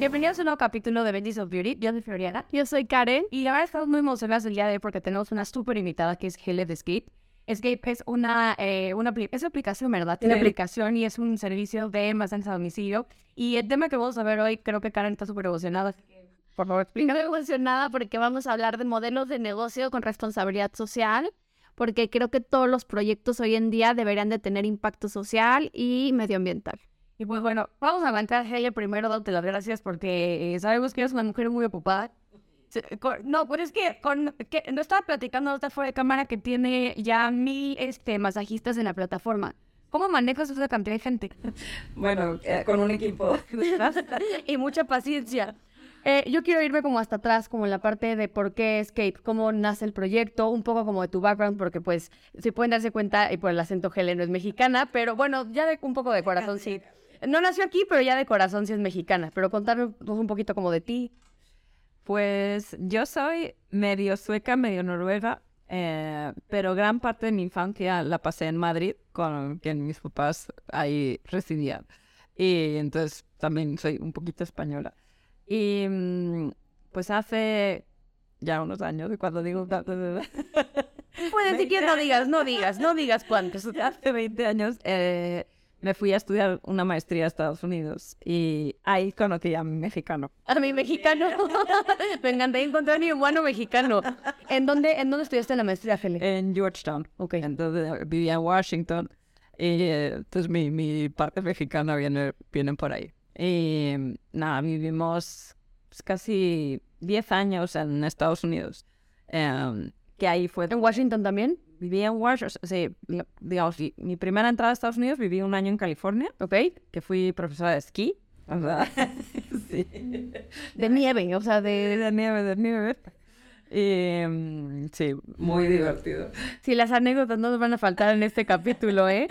Bienvenidos a un nuevo capítulo de Benji's of Beauty. Yo soy Floriana. Yo soy Karen. Y la verdad estamos muy emocionadas el día de hoy porque tenemos una súper invitada que es Hele de Escape. Escape es una, eh, una, es aplicación, ¿verdad? Tiene Sí. aplicación y es un servicio de almacén a domicilio. Y el tema que vamos a ver hoy, creo que Karen está súper emocionada. Por favor, explica. Estoy emocionada porque vamos a hablar de modelos de negocio con responsabilidad social, porque creo que todos los proyectos hoy en día deberían de tener impacto social y medioambiental. Y pues bueno, vamos a arrancar, Hele, primero dándote las gracias porque eh, sabemos que eres una mujer muy ocupada. Se- No, pero es que, con, que no estaba platicando otra fuera de cámara que tiene ya mil este, masajistas en la plataforma. ¿Cómo manejas esa cantidad de gente? Bueno, eh, con un equipo. y mucha paciencia. Eh, yo quiero irme como hasta atrás, como en la parte de por qué Escape, cómo nace el proyecto, un poco como de tu background, porque pues, si pueden darse cuenta, y por el acento Helen no es mexicana, pero bueno, ya de un poco de corazón sí. No nació aquí, pero ya de corazón sí es mexicana. Pero contarnos un poquito como de ti. Pues yo soy medio sueca, medio noruega, eh, pero gran parte de mi infancia la pasé en Madrid, con quien mis papás ahí residían. Y entonces también soy un poquito española. Y mm, pues hace ya unos años, cuando digo... Puedes decir que no digas, no digas, no digas cuántos. hace 20 años eh, me fui a estudiar una maestría a Estados Unidos y ahí conocí a mi mexicano. A mi mexicano. Me encantaría encontrar a mi hermano mexicano. ¿En dónde, ¿En dónde estudiaste la maestría, Helen? en Georgetown. Ok. Entonces vivía en Washington y eh, entonces mi, mi parte mexicana viene, viene por ahí. Y nada, vivimos pues, casi 10 años en Estados Unidos. em, que ahí fue... ¿En Washington también? Viví en Washington, sí, la- digamos, mi primera entrada a Estados Unidos viví un año en California, Ok. que fui profesora de esquí. O sea, sí. De nieve, o sea, de... De nieve, de nieve. Y mm, sí, muy divertido. Si las anécdotas no nos van a faltar en este capítulo, ¿eh?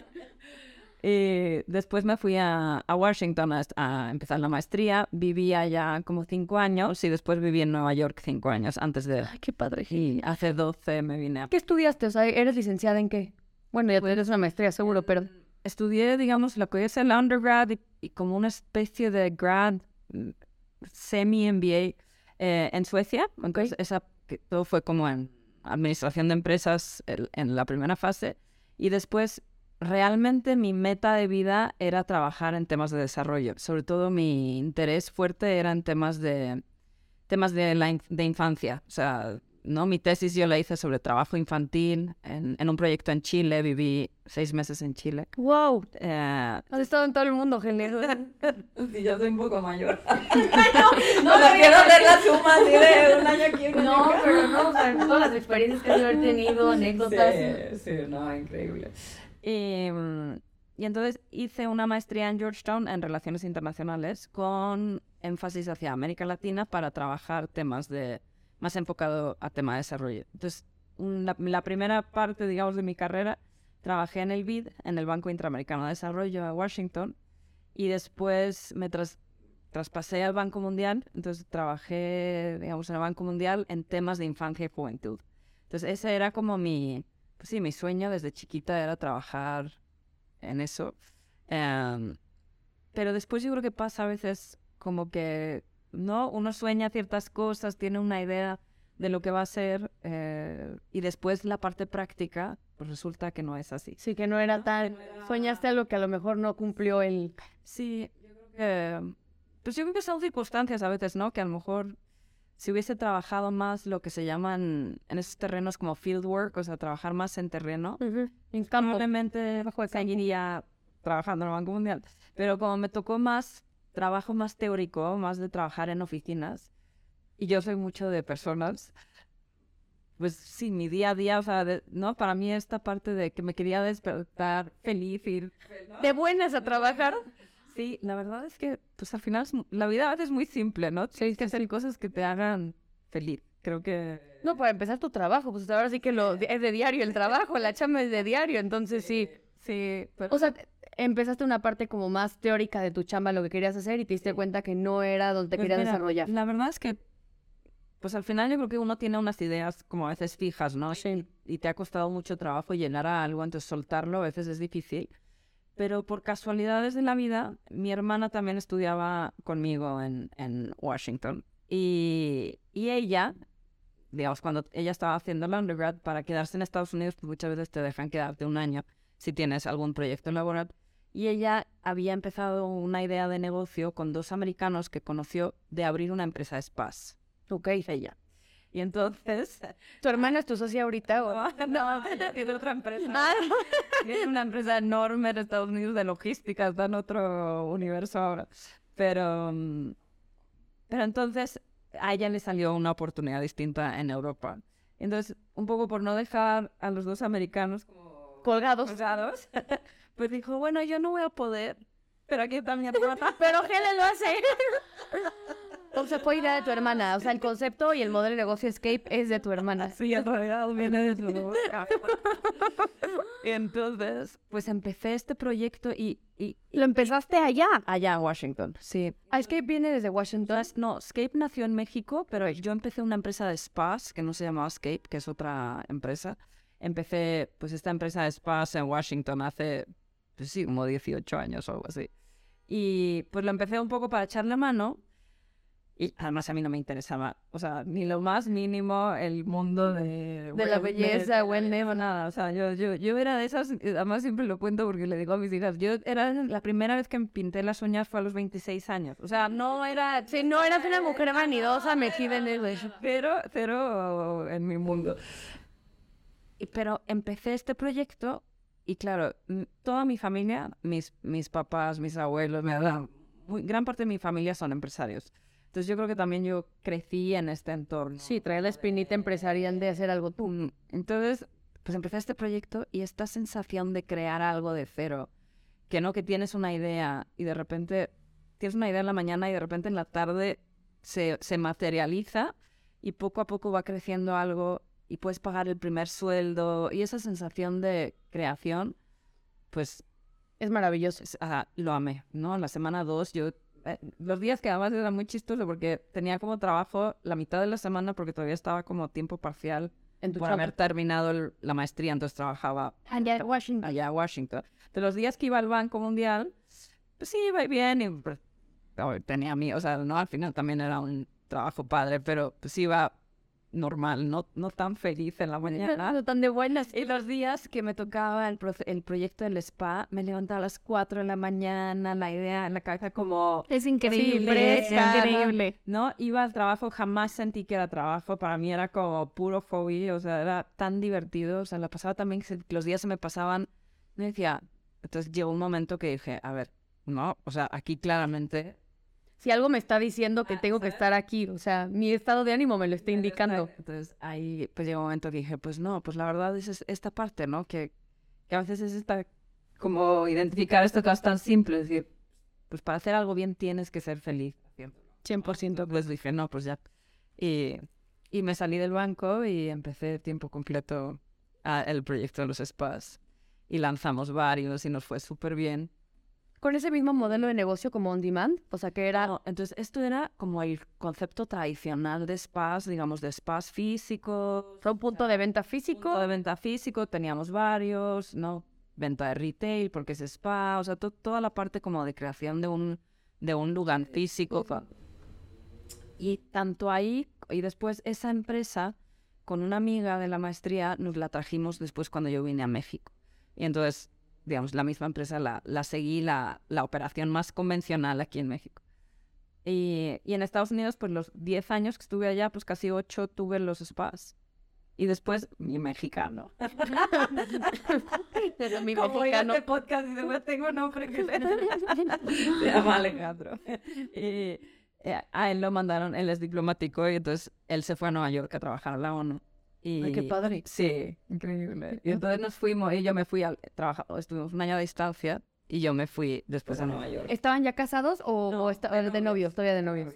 Y después me fui a, a Washington a, a empezar la maestría. Viví allá como cinco años y después viví en Nueva York cinco años antes de... Ay, qué padre. Y hace 12 me vine a... ¿Qué estudiaste? O sea, ¿eres licenciada en qué? Bueno, ya tienes una maestría, seguro, pero... Estudié, digamos, lo que es el undergrad y, y como una especie de grad mm, semi-MBA eh, en Suecia. Entonces, esa, que todo fue como en administración de empresas el- en la primera fase. Y después, realmente mi meta de vida era trabajar en temas de desarrollo. Sobre todo mi interés fuerte era en temas de, temas de, la inf- de infancia. O sea, ¿no? Mi tesis yo la hice sobre trabajo infantil en, en un proyecto en Chile. Viví seis meses en Chile. ¡Wow! Eh, Has estado en todo el mundo, Helen. Sí, yo soy un poco mayor. no, no, quiero hacer la suma así de un año aquí, un año No, acá. pero no, o sea, todas las experiencias que haber tenido, anécdotas. Sí, sí, no, increíble. Mm, y entonces hice una maestría en Georgetown en Relaciones Internacionales con énfasis hacia América Latina para trabajar temas de más enfocado a tema de desarrollo. Entonces, la, la primera parte, digamos, de mi carrera, trabajé en el BID, en el Banco Interamericano de Desarrollo de Washington, y después me tras- traspasé al Banco Mundial, entonces trabajé, digamos, en el Banco Mundial en temas de infancia y juventud. Entonces ese era como mi, pues sí, mi sueño desde chiquita era trabajar en eso. Em, pero después yo creo que pasa a veces como que, ¿no? Uno sueña ciertas cosas, tiene una idea de lo que va a ser eh, y después la parte práctica, pues resulta que no es así. Sí, que no era tan... Soñaste algo que a lo mejor no cumplió el... Sí, yo creo que... Pues yo creo que son circunstancias a veces, ¿no? Que a lo mejor si hubiese trabajado más lo que se llaman en esos terrenos como field work, o sea, trabajar más en terreno, En campo. probablemente seguiría trabajando en el Banco Mundial. Pero como me tocó más trabajo más teórico, más de trabajar en oficinas, y yo soy mucho de personas, pues sí, mi día a día, o sea, de- ¿no? Para mí esta parte de que me quería despertar feliz, ir De buenas a trabajar. Sí, la verdad es que, pues al final, la vida a veces es muy simple, ¿no? Tienes que hacer cosas que te hagan feliz. Creo que... No, para empezar tu trabajo, pues ahora sí que lo es de diario el trabajo, la chamba es de diario, entonces sí. Sí, pero... O sea, te- empezaste una parte como más teórica de tu chamba, lo que querías hacer y te diste cuenta que no era donde te Pues querías mira, desarrollar. La verdad es que, pues al final yo creo que uno tiene unas ideas como a veces fijas, ¿no? Y, y te ha costado mucho trabajo llenar a algo, entonces soltarlo a veces es difícil. Pero por casualidades de la vida, mi hermana también estudiaba conmigo en, en Washington. Y, y ella, digamos, cuando ella estaba haciendo la undergrad, para quedarse en Estados Unidos, pues muchas veces te dejan quedarte un año si tienes algún proyecto laboral. Y ella había empezado una idea de negocio con dos americanos que conoció de abrir una empresa de spas. Ok. Ella. Y entonces... ¿Tu hermana es tu socia ahorita? O... No, ella tiene otra empresa. Tiene una empresa enorme en Estados Unidos de logística, está en otro universo ahora. Pero, mm, pero entonces a ella le salió una oportunidad distinta en Europa. Entonces, un poco por no dejar a los dos americanos como Colgados. colgados, pues dijo, bueno, yo no voy a poder, pero aquí está mi hermana. Pero Helen lo hace. Sea, fue idea de tu hermana. O sea, el concepto y el modelo de negocio Escape es de tu hermana. Sí, en realidad viene de Y entonces, pues empecé este proyecto y, y Lo empezaste allá. allá en Washington, sí. Ah, Escape viene desde Washington. Entonces, no, Scape nació en México, pero yo empecé una empresa de spas que no se llamaba Scape, que es otra empresa. Empecé, pues, esta empresa de spas en Washington hace, pues sí, como 18 años o algo así. Y pues lo empecé un poco para echarle mano. Y además a mí no me interesaba, o sea, ni lo más mínimo el mundo de... De la belleza, wellness. o nada. O sea, yo, yo, yo era de esas, además siempre lo cuento porque le digo a mis hijas, yo era la primera vez que me pinté las uñas fue a los 26 años. O sea, no era... Si no eras una mujer vanidosa, metida en eso. Cero, cero en mi mundo. Pero empecé este proyecto y claro, toda mi familia, mis, mis papás, mis abuelos, mi gran parte de mi familia son empresarios. Entonces yo creo que también yo crecí en este entorno. Sí, trae la espinita empresarial de hacer algo tú. Mm, Entonces, pues empecé este proyecto y esta sensación de crear algo de cero, que no que tienes una idea y de repente tienes una idea en la mañana y de repente en la tarde se, se materializa y poco a poco va creciendo algo y puedes pagar el primer sueldo y esa sensación de creación, pues Es maravilloso. es- ah, lo amé, ¿no? En la semana dos yo... eh, los días que además era muy chistoso porque tenía como trabajo la mitad de la semana porque todavía estaba como tiempo parcial En tu por haber terminado el- la maestría, entonces trabajaba Allá en Washington. allá en Washington. De los días que iba al Banco Mundial, pues sí, iba bien y pues, tenía mi, o sea, no, al final también era un trabajo padre, pero pues iba normal, no, no tan feliz en la mañana. No tan de buenas. Y los días que me tocaba el, proce- el proyecto del spa, me levantaba a las 4 de la mañana, la idea en la cabeza como, Es increíble. fresca, es increíble. ¿no? Iba al trabajo, jamás sentí que era trabajo, para mí era como puro hobby, o sea, era tan divertido, o sea, la pasaba también, los días se me pasaban, me decía, entonces llegó un momento que dije, a ver, no, o sea, aquí claramente Si algo me está diciendo que tengo que estar aquí, o sea, mi estado de ánimo me lo está indicando. Entonces ahí pues llegó un momento que dije, pues no, pues la verdad es es- esta parte, ¿no? Que, que a veces es esta, como identificar esto que es tan simple, es decir, pues para hacer algo bien tienes que ser feliz. haciéndolo. 100%. Pues dije, no, pues ya. Y, y me salí del banco y empecé tiempo completo a el proyecto de los spas. Y lanzamos varios y nos fue súper bien. Con ese mismo modelo de negocio como on demand, o sea, que era No, entonces, esto era como el concepto tradicional de spas, digamos, de spas físicos, fue un punto de venta punto físico. de venta físico, teníamos varios, ¿no? Venta de retail, porque es spa, o sea, to- toda la parte como de creación de un, de un lugar físico. Y tanto ahí, y después esa empresa, con una amiga de la maestría, nos la trajimos después cuando yo vine a México. Y entonces, digamos, la misma empresa la, la seguí, la, la operación más convencional aquí en México. Y, y en Estados Unidos, pues los 10 años que estuve allá, pues casi 8 tuve los spas. Y después, mi mexicano. Pero mi Como mexicano. este podcast y después tengo nombre que se llama Alejandro. Y eh, a él lo mandaron, él es diplomático y entonces él se fue a Nueva York a trabajar a la ONU. Y, Ay, qué padre. Sí, increíble. Y entonces nos fuimos, y yo me fui a trabajar, estuvimos un año a distancia y yo me fui después a Nueva York. ¿Estaban ya casados o, o esta- o de novios? Todavía de novios.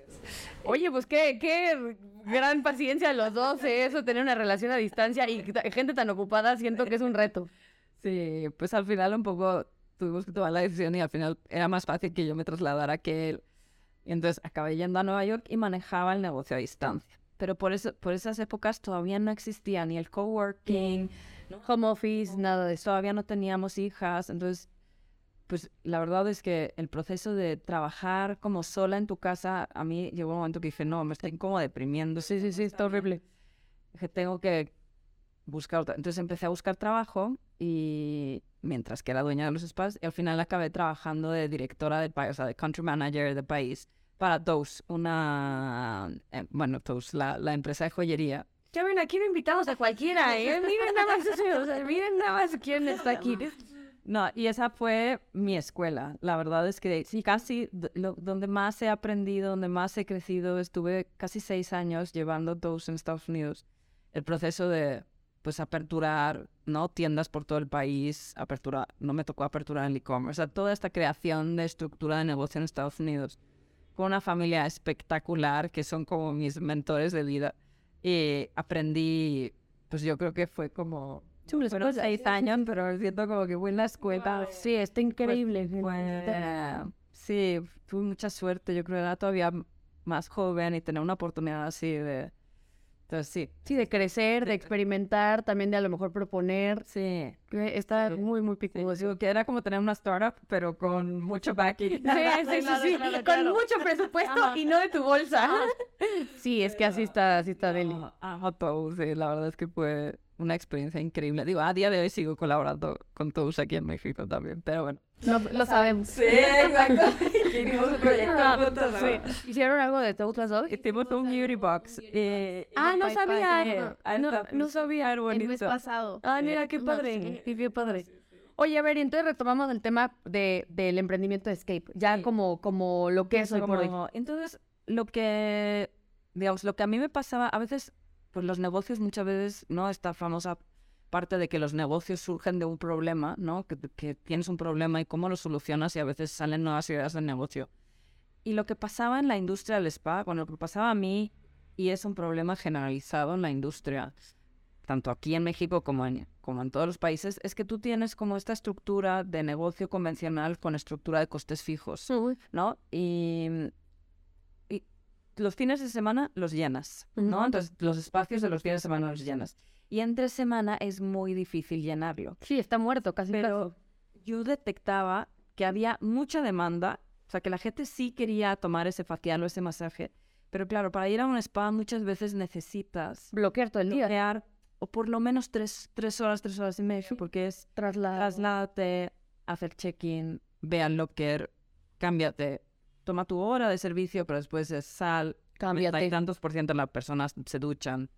Oye, pues qué, qué gran paciencia de los dos, ¿eh? eso, tener una relación a distancia y gente tan ocupada, siento que es un reto. Sí, pues al final un poco tuvimos que tomar la decisión y al final era más fácil que yo me trasladara que él. Y entonces acabé yendo a Nueva York y manejaba el negocio a distancia. Pero por, eso, por esas épocas todavía no existía ni el coworking, Home office, nada de eso. todavía no teníamos hijas. Entonces, pues la verdad es que el proceso de trabajar como sola en tu casa, a mí llegó un momento que dije, no, me estoy como deprimiendo. Sí, sí, sí, está horrible. Dije, tengo que buscar otra. Entonces empecé a buscar trabajo y mientras que era dueña de los spas, y al final acabé trabajando de directora del país, o sea, de country manager del país para Toast, una, eh, bueno, Toast, la, la empresa de joyería. Ya ven, aquí no invitamos a cualquiera, ¿eh? Miren nada más, o sea, miren nada más quién está aquí. No, y esa fue mi escuela. La verdad es que sí, casi lo- donde más he aprendido, donde más he crecido, estuve casi seis años llevando Toast en Estados Unidos. El proceso de, pues, aperturar, ¿no? Tiendas por todo el país, apertura, no me tocó aperturar el e-commerce, o sea, toda esta creación de estructura de negocio en Estados Unidos. Con una familia espectacular, que son como mis mentores de vida. Y aprendí, pues yo creo que fue como Chulas fueron cosas. seis años, pero siento como que fue en la escuela. Sí, está increíble. Fue- sí, tuve mucha suerte. Yo creo que era todavía más joven y tener una oportunidad así de... Entonces, sí. Sí, de crecer, de experimentar, también de a lo mejor proponer. Sí. Está muy, muy Sí, picudo. digo que era como tener una startup, pero con mucho backing. Sí, sí, sí, sí, con mucho presupuesto y no de tu bolsa. Sí, es que así está, así está Deli. Ajá, Toast, sí, la verdad es que fue una experiencia increíble. Digo, a día de hoy sigo colaborando con Toast aquí en México también, pero bueno. Lo, lo sabemos. Sí, exacto. Hicimos un proyecto juntos, ¿no? Sí. ¿Hicieron algo de las dos? Hicimos un beauty box. eh, Ah, no sabía. No, no, sabía. El mes pasado. Ah, mira, qué padre. sí. Qué padre. Oye, a ver, y entonces retomamos el tema de, del emprendimiento de Escape. Ya Sí. como, como lo que es hoy por hoy. Entonces, lo que, digamos, lo que a mí me pasaba, a veces, pues los negocios muchas veces, ¿no? Esta famosa parte de que los negocios surgen de un problema, ¿no? Que, que tienes un problema y cómo lo solucionas y a veces salen nuevas ideas de negocio. Y lo que pasaba en la industria del spa, bueno, lo que pasaba a mí, y es un problema generalizado en la industria, tanto aquí en México como en, como en todos los países, es que tú tienes como esta estructura de negocio convencional con estructura de costes fijos. ¿no? Y, y los fines de semana los llenas, ¿no? Entonces, los espacios de los fines de semana los llenas. Y entre semana es muy difícil llenarlo. Sí, está muerto casi. Pero yo detectaba que había mucha demanda, o sea, que la gente sí quería tomar ese facial o ese masaje, pero claro, para ir a un spa muchas veces necesitas bloquear todo el día. bloquear o por lo menos tres, tres horas, tres horas y media, porque es Traslado. trasládate, hacer check-in, ve al locker, cámbiate, toma tu hora de servicio, pero después es sal, Cámbiate. Hay tantos por ciento de las personas se duchan,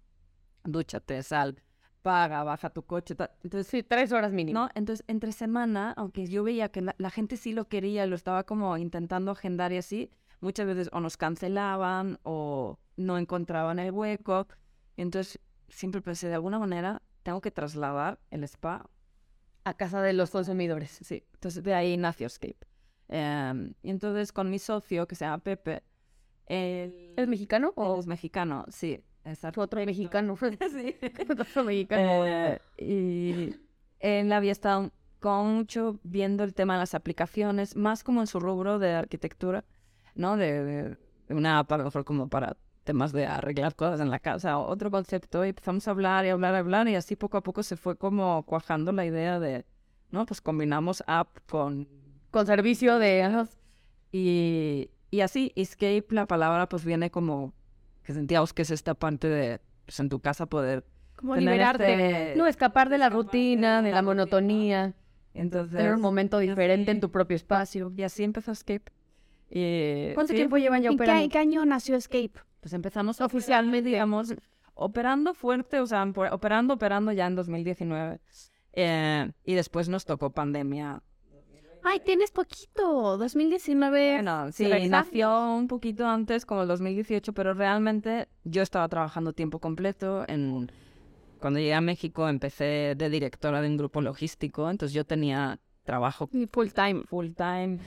dúchate, sal, paga, baja tu coche, ta- entonces Sí, tres horas mínimo. ¿no? Entonces, entre semana, aunque yo veía que la, la gente sí lo quería, lo estaba como intentando agendar y así, muchas veces o nos cancelaban o no encontraban el hueco. Entonces, siempre pensé, de alguna manera, tengo que trasladar el spa. A casa de los consumidores. Sí, entonces de ahí nació Escape. Em, y entonces, con mi socio, que se llama Pepe, él, ¿Es mexicano él o es mexicano, sí, es otro mexicano? Sí. otro mexicano. Eh, y él había estado con mucho viendo el tema de las aplicaciones, más como en su rubro de arquitectura, ¿no? De, de- una app a lo mejor como para temas de arreglar cosas en la casa, otro concepto, y empezamos a hablar y hablar y hablar, y así poco a poco se fue como cuajando la idea de, ¿no? Pues combinamos app con... Con servicio de... Y, y así, escape, la palabra pues viene como que sentíamos que es esta parte de, pues en tu casa poder... Como liberarte. este- No, escapar de la rutina, de la monotonía, Entonces, tener un momento diferente en tu propio espacio. Y así empezó Escape. Y, ¿Cuánto sí, tiempo llevan ya ¿En qué, operando? en qué año nació Escape? Pues empezamos oficialmente, digamos, operando fuerte, o sea, operando, operando ya en 2019. Eh, y después nos tocó pandemia. Ay, tienes poquito. 2019. Bueno, sí, ¿verdad? nació un poquito antes, como el 2018, pero realmente yo estaba trabajando tiempo completo. En... Cuando llegué a México empecé de directora de un grupo logístico, entonces yo tenía trabajo full time. full time.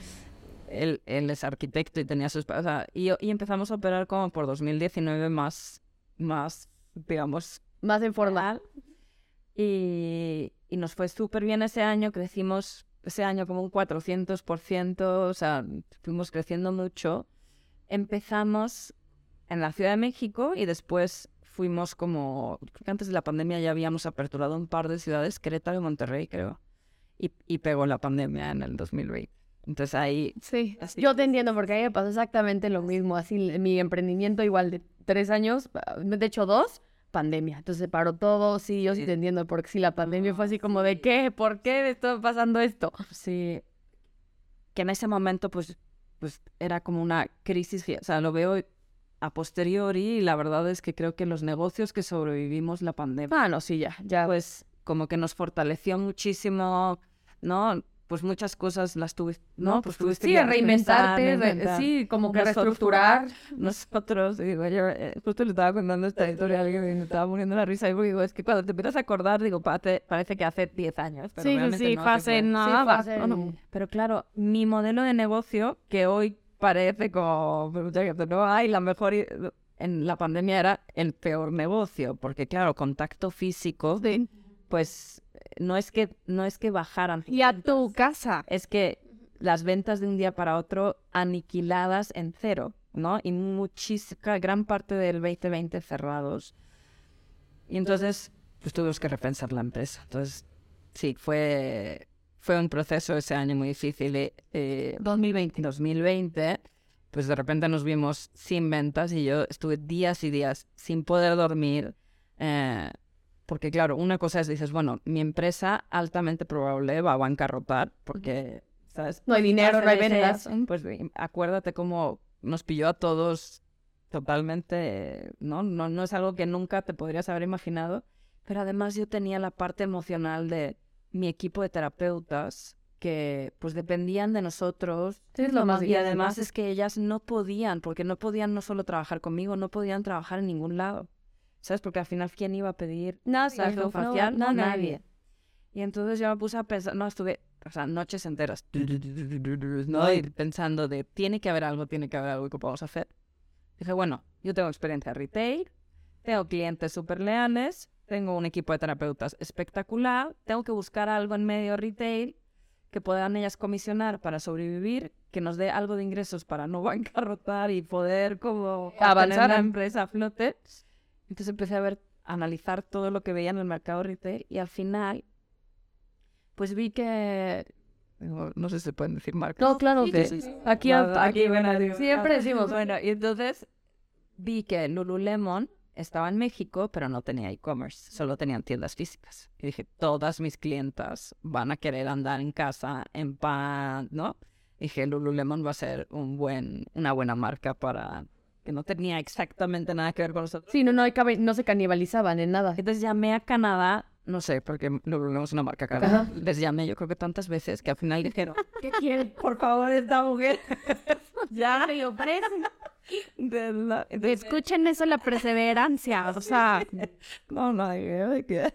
Él, él es arquitecto y tenía sus... O sea, y, y empezamos a operar como por 2019 más, más digamos, Más en forma. y, y nos fue súper bien ese año, crecimos ese año como un 400%, o sea, fuimos creciendo mucho. Empezamos en la Ciudad de México y después fuimos como, creo que antes de la pandemia ya habíamos aperturado un par de ciudades, Querétaro y Monterrey, creo. Y, y pegó la pandemia en el 2020. Entonces ahí... Sí. así- Yo te entiendo porque a mí me pasó exactamente lo mismo. Así, mi emprendimiento igual de tres años, de hecho dos, pandemia. Entonces se paró todo. Sí, yo sí te entiendo porque sí, la pandemia fue así como de ¿qué? ¿Por qué me está pasando esto? Sí, que en ese momento pues, pues era como una crisis, o sea, lo veo a posteriori y la verdad es que creo que los negocios que sobrevivimos la pandemia, Ah, no, sí, ya, ya. pues como que nos fortaleció muchísimo, ¿no? Pues muchas cosas las tuve, ¿no? Pues tuviste sí, que reinventarte, re- reinventar. sí, como que reestructurar. Nosotros, digo, yo eh, justo le estaba contando esta historia a alguien y me estaba poniendo la risa y digo, es que cuando te empiezas a acordar, digo, "Pate- parece que hace 10 años. Pero Sí, sí, realmente sí, no, como- nada. no, no. pero claro, mi modelo de negocio, que hoy parece como pues, no hay la mejor, en la pandemia era el peor negocio, porque claro, contacto físico, Sí. pues no es que no es que bajaran, Y a tu casa. es que las ventas de un día para otro aniquiladas en cero, ¿no? Y muchísima, gran parte del 2020 cerrados. Y entonces, pues tuvimos que repensar la empresa. Entonces, sí, fue, fue un proceso ese año muy difícil. eh, eh, 2020. 2020, pues de repente nos vimos sin ventas y yo estuve días y días sin poder dormir. eh, porque claro, una cosa es, dices, bueno, mi empresa altamente probable va a bancarrotar porque, ¿sabes? No hay dinero, no hay ventas. Pues acuérdate cómo nos pilló a todos totalmente, ¿no? ¿no? No es algo que nunca te podrías haber imaginado. Pero además yo tenía la parte emocional de mi equipo de terapeutas que pues dependían de nosotros Sí, es lo más y además. es que ellas no podían, porque no podían no solo trabajar conmigo, no podían trabajar en ningún lado. ¿Sabes? Porque al final, ¿quién iba a pedir Nadie, no, facial? no, No, nadie. Y entonces yo me puse a pensar, no, estuve, o sea, noches enteras, ¿no? Y pensando de, tiene que haber algo, tiene que haber algo que podamos hacer. Dije, bueno, yo tengo experiencia retail, tengo clientes súper leales, tengo un equipo de terapeutas espectacular, tengo que buscar algo en medio retail que puedan ellas comisionar para sobrevivir, que nos dé algo de ingresos para no bancarrotar y poder como Avanzar. la empresa a flote. Entonces empecé a ver, a analizar todo lo que veía en el mercado retail y al final, pues vi que... No, no sé si se pueden decir marcas. No, claro, Sí, que sí, sí. aquí, Nada, aquí, bueno, digo, siempre decimos, Bueno, y entonces vi que Lululemon estaba en México, pero no tenía e-commerce, solo tenían tiendas físicas. Y dije, todas mis clientas van a querer andar en casa, en pan, ¿no? dije, Lululemon va a ser un buen, una buena marca para... que no tenía exactamente nada que ver con nosotros. Sí, no, no, no se canibalizaban en nada. Entonces llamé a Canadá, no sé, porque Lululemon es una marca cara. Ajá. Les llamé yo creo que tantas veces que al final dijeron, ¿Qué quieres? por favor, esta mujer. ya. Entonces, Escuchen eso, la perseverancia. O sea, no, no, que...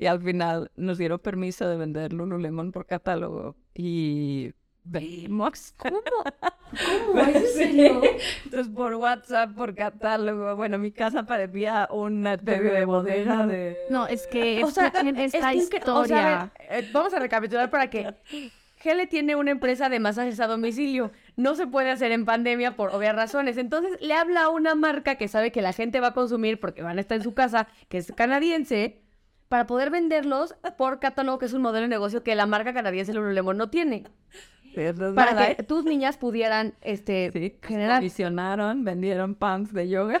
Y al final nos dieron permiso de vender Lululemon por catálogo y vendimos. ¿Cómo? ¿Cómo? Entonces por WhatsApp, por catálogo. Bueno, mi casa parecía una especie de bodega de... no, es que O sea, esta es que- historia. o sea, eh, vamos a recapitular para que Gele tiene una empresa de masajes a domicilio. No se puede hacer en pandemia por obvias razones. Entonces le habla a una marca que sabe que la gente va a consumir porque van a estar en su casa, que es canadiense, para poder venderlos por catálogo, que es un modelo de negocio que la marca canadiense Lululemon no tiene. Para nada, que tus niñas pudieran este, Sí, generar. comisionaron, vendieron pants de yoga.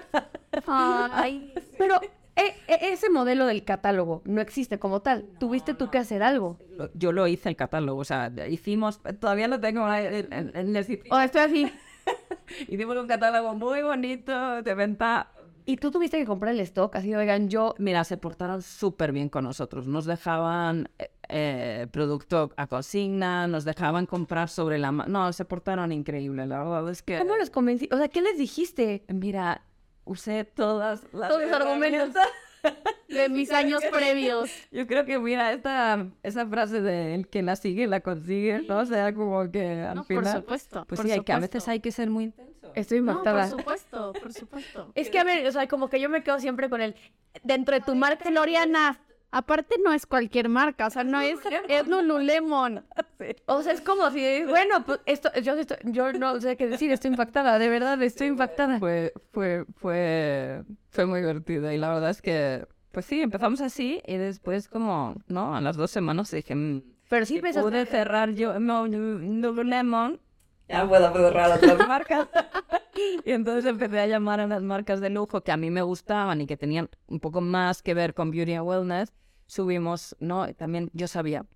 Ay, Pero e- e- ese modelo del catálogo no existe como tal. Tuviste tú que hacer algo. Lo- Yo lo hice el catálogo, o sea, hicimos, todavía lo tengo en, en- en el sitio. O estoy así. Hicimos un catálogo muy bonito de venta. Y tú tuviste que comprar el stock, así, oigan, yo... Mira, se portaron súper bien con nosotros. Nos dejaban eh, eh, producto a consigna, nos dejaban comprar sobre la... No, se portaron increíble, la verdad es que... ¿Cómo los convencí? O sea, ¿qué les dijiste? Mira, usé todas las... Todos los argumentos. de mis años previos. Yo creo que, mira, esta, esa frase de el que la sigue, la consigue, ¿no? O sea, como que al No, por final... supuesto. Pues por sí, hay que, a veces hay que ser muy intenso. Estoy No, impactada. por supuesto, por supuesto. es que, a ver, o sea, como que yo me quedo siempre con el... Dentro de tu marca, Floriana, aparte no es cualquier marca, o sea, no es, es Lululemon. O sea, es como si, bueno, pues esto, yo, estoy- yo no sé qué decir, estoy impactada, de verdad, estoy impactada. Fue, fue, fue, fue muy divertido y la verdad es que, pues sí, empezamos así y después como, ¿no? A las dos semanas dije, mm, Pero sí si pensaste, pude cerrar yo no, Lululemon, ya puedo cerrar otras marcas. y entonces empecé a llamar a las marcas de lujo que a mí me gustaban y que tenían un poco más que ver con beauty and wellness. Subimos, ¿no? También yo sabía,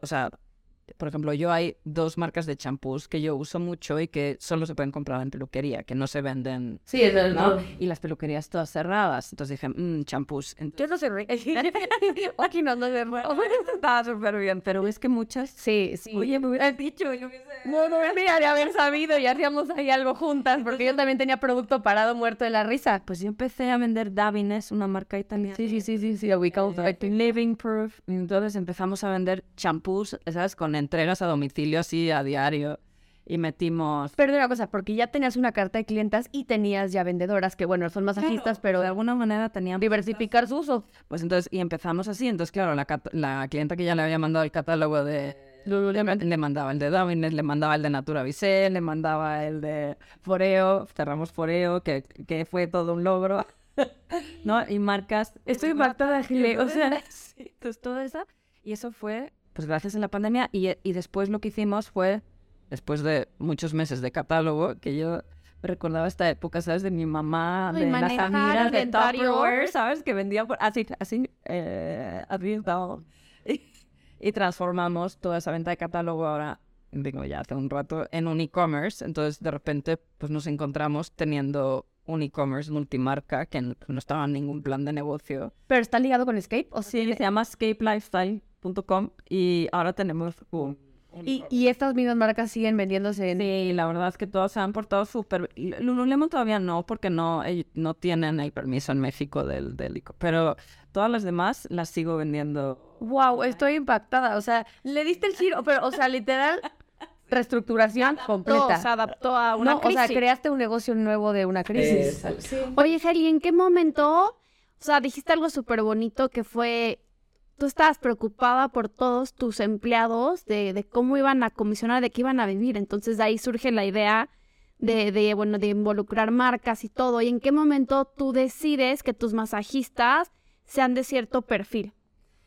o sea, por ejemplo, yo hay dos marcas de champús que yo uso mucho y que solo se pueden comprar en peluquería, que no se venden sí, es el ¿no? Y las peluquerías todas cerradas. Entonces dije, mmm, champús. Yo no sé. Aquí no, no sé estaba súper bien, pero es que muchas... Sí, sí. Oye, me hubieras dicho, yo qué sé. No, no me de haber sabido y hacíamos ahí algo juntas, porque yo también tenía producto parado muerto de la risa. Pues yo empecé a vender Davines, una marca italiana. Sí, sí, sí, sí, sí, ubicamos. Eh, Living Proof. Y entonces empezamos a vender champús, ¿sabes? Con entregas a domicilio así a diario. Y metimos... Pero una cosa, porque ya tenías una carta de clientas y tenías ya vendedoras, que bueno, son masajistas, pero de alguna manera tenían... diversificar su uso. Pues entonces, y empezamos así. Entonces, claro, la, la clienta que ya le había mandado el catálogo de Lululemon, le mandaba el de Davines, le mandaba el de Natura Visel, le mandaba el de Foreo, cerramos Foreo, que, que fue todo un logro. ¿No? Y marcas... Estoy impactada, Gile, o sea... Sí, entonces todo eso. Y eso fue, pues gracias a la pandemia. Y, y después lo que hicimos fue, después de muchos meses de catálogo, que yo recordaba esta época, ¿sabes? De mi mamá, de las amigas de. Tupperware, ¿sabes? Que vendía por, así, así, eh. Y, y transformamos toda esa venta de catálogo ahora, digo ya hace un rato, en un e-commerce. Entonces, de repente, pues nos encontramos teniendo un e-commerce multimarca que no, estaba en ningún plan de negocio. Pero está ligado con Escape, o Sí, se llama escapelifestyle.com y ahora tenemos un... Y, y estas mismas marcas siguen vendiéndose en... Sí, la verdad es que todas se han portado súper... Lululemon todavía no, porque no, ellos no tienen el permiso en México del, del ico- Pero todas las demás las sigo vendiendo. Wow, estoy impactada. O sea, le diste el giro, pero, o sea, literal, reestructuración Todo completa. se adaptó a una no, o sea, crisis. creaste un negocio nuevo de una crisis. Oye, Heli, ¿en qué momento? O sea, dijiste algo súper bonito que fue. Tú estabas preocupada por todos tus empleados, de, de cómo iban a comisionar, de qué iban a vivir. Entonces, de ahí surge la idea de, de, bueno, de involucrar marcas y todo. ¿Y en qué momento tú decides que tus masajistas sean de cierto perfil?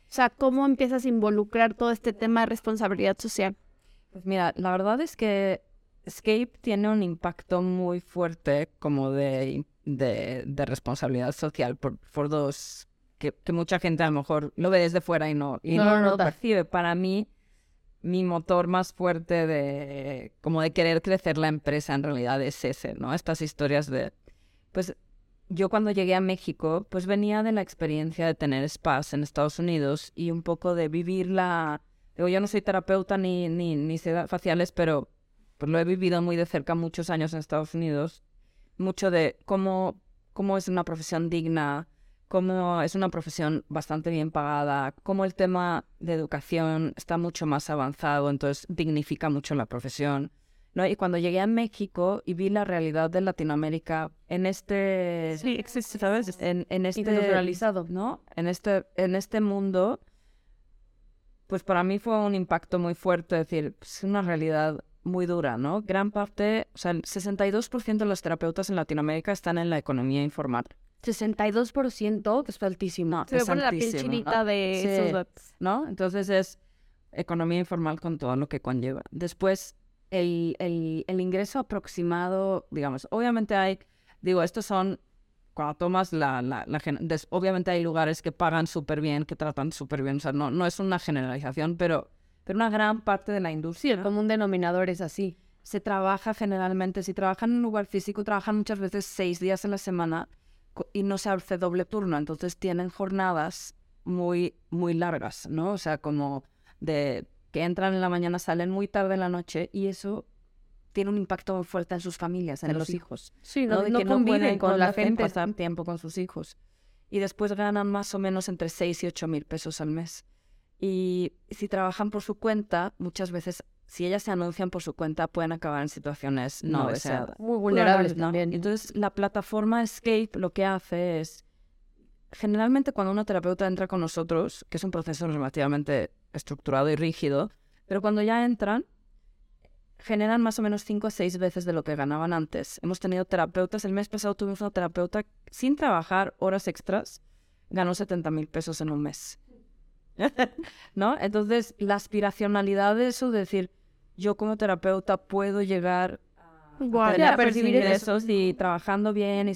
O sea, ¿cómo empiezas a involucrar todo este tema de responsabilidad social? Pues mira, la verdad es que Escape tiene un impacto muy fuerte como de, de, de responsabilidad social por, por dos... Que, que mucha gente a lo mejor lo ve desde fuera y no, y No no, lo lo percibe. Para mí, mi motor más fuerte de como de querer crecer la empresa en realidad es ese, ¿no? Estas historias de... Pues yo cuando llegué a México, pues venía de la experiencia de tener spas en Estados Unidos y un poco de vivir la... Digo, yo no soy terapeuta ni, ni, ni sé faciales, pero pues lo he vivido muy de cerca muchos años en Estados Unidos. Mucho de cómo, cómo es una profesión digna, cómo es una profesión bastante bien pagada, cómo el tema de educación está mucho más avanzado, entonces dignifica mucho la profesión. ¿no? Y cuando llegué a México y vi la realidad de Latinoamérica en este, Sí, existe, ¿sabes? En, en este, Institucionalizado. ¿no? En este, en este mundo, pues para mí fue un impacto muy fuerte, decir, es una realidad muy dura, ¿no? Gran parte, o sea, el 62% de los terapeutas en Latinoamérica están en la economía informal. 62%, que es altísimo. Se me Es pone la piel chinita ¿no? de Sí. esos datos. ¿no? Entonces es economía informal con todo lo que conlleva. Después, el, el, el ingreso aproximado, digamos, obviamente hay, digo, estos son, cuando tomas la, la, la des- obviamente hay lugares que pagan súper bien, que tratan súper bien, o sea, no, no es una generalización, pero, pero una gran parte de la industria El común denominador es así. se trabaja generalmente, si trabajan en un lugar físico, trabajan muchas veces seis días en la semana y no se hace doble turno, entonces tienen jornadas muy, muy largas, ¿no? O sea, como de que entran en la mañana, salen muy tarde en la noche y eso tiene un impacto muy fuerte en sus familias, en, En los hijos. Sí, ¿no? no, De no que conviven pueden con la gente. pasar tiempo con sus hijos. y después ganan más o menos entre 6 y 8 mil pesos al mes. Y si trabajan por su cuenta, muchas veces, si ellas se anuncian por su cuenta, pueden acabar en situaciones no, No deseadas. Muy vulnerables ¿no? también. Entonces, la plataforma Escape lo que hace es, generalmente cuando una terapeuta entra con nosotros, que es un proceso relativamente estructurado y rígido, pero cuando ya entran, generan más o menos cinco o seis veces de lo que ganaban antes. Hemos tenido terapeutas, el mes pasado tuvimos una terapeuta sin trabajar horas extras, ganó 70 mil pesos en un mes. ¿No? Entonces, la aspiracionalidad de eso, de decir, yo como terapeuta puedo llegar a tener percibir eso. ingresos y trabajando bien. Y,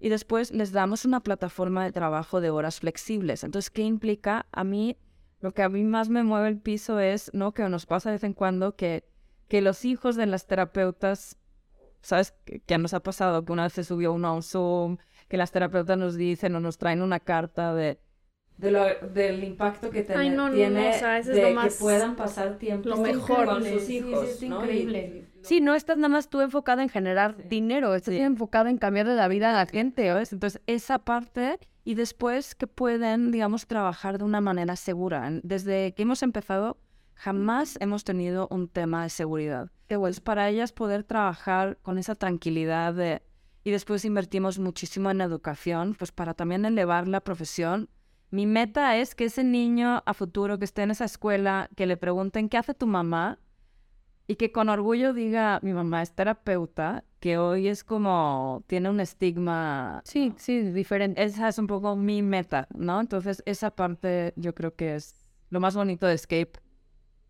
y después les damos una plataforma de trabajo de horas flexibles. Entonces, ¿qué implica? A mí, lo que a mí más me mueve el piso es, ¿no? Que nos pasa de vez en cuando que, que los hijos de las terapeutas, ¿sabes? Que, que nos ha pasado que una vez se subió uno a un Zoom, que las terapeutas nos dicen o nos traen una carta de... de lo- del impacto que Ay, no, no, no, tiene o sea, eso es de lo más- que puedan pasar tiempo lo con sus Sí, sí, hijos, es ¿no? Y- increíble. Sí, no estás nada más tú enfocada en generar dinero, estás Sí. enfocada en cambiarle la vida a la gente. ¿sabes? Entonces, esa parte y después que pueden, digamos, trabajar de una manera segura. Desde que hemos empezado, jamás hemos tenido un tema de seguridad. Es para ellas poder trabajar con esa tranquilidad de... Y después invertimos muchísimo en educación, pues para también elevar la profesión. Mi meta es que ese niño a futuro que esté en esa escuela, que le pregunten, ¿qué hace tu mamá? Y que con orgullo diga, mi mamá es terapeuta, que hoy es como, tiene un estigma. Sí, sí, diferente. Esa es un poco mi meta, ¿no? Entonces, esa parte yo creo que es lo más bonito de Escape.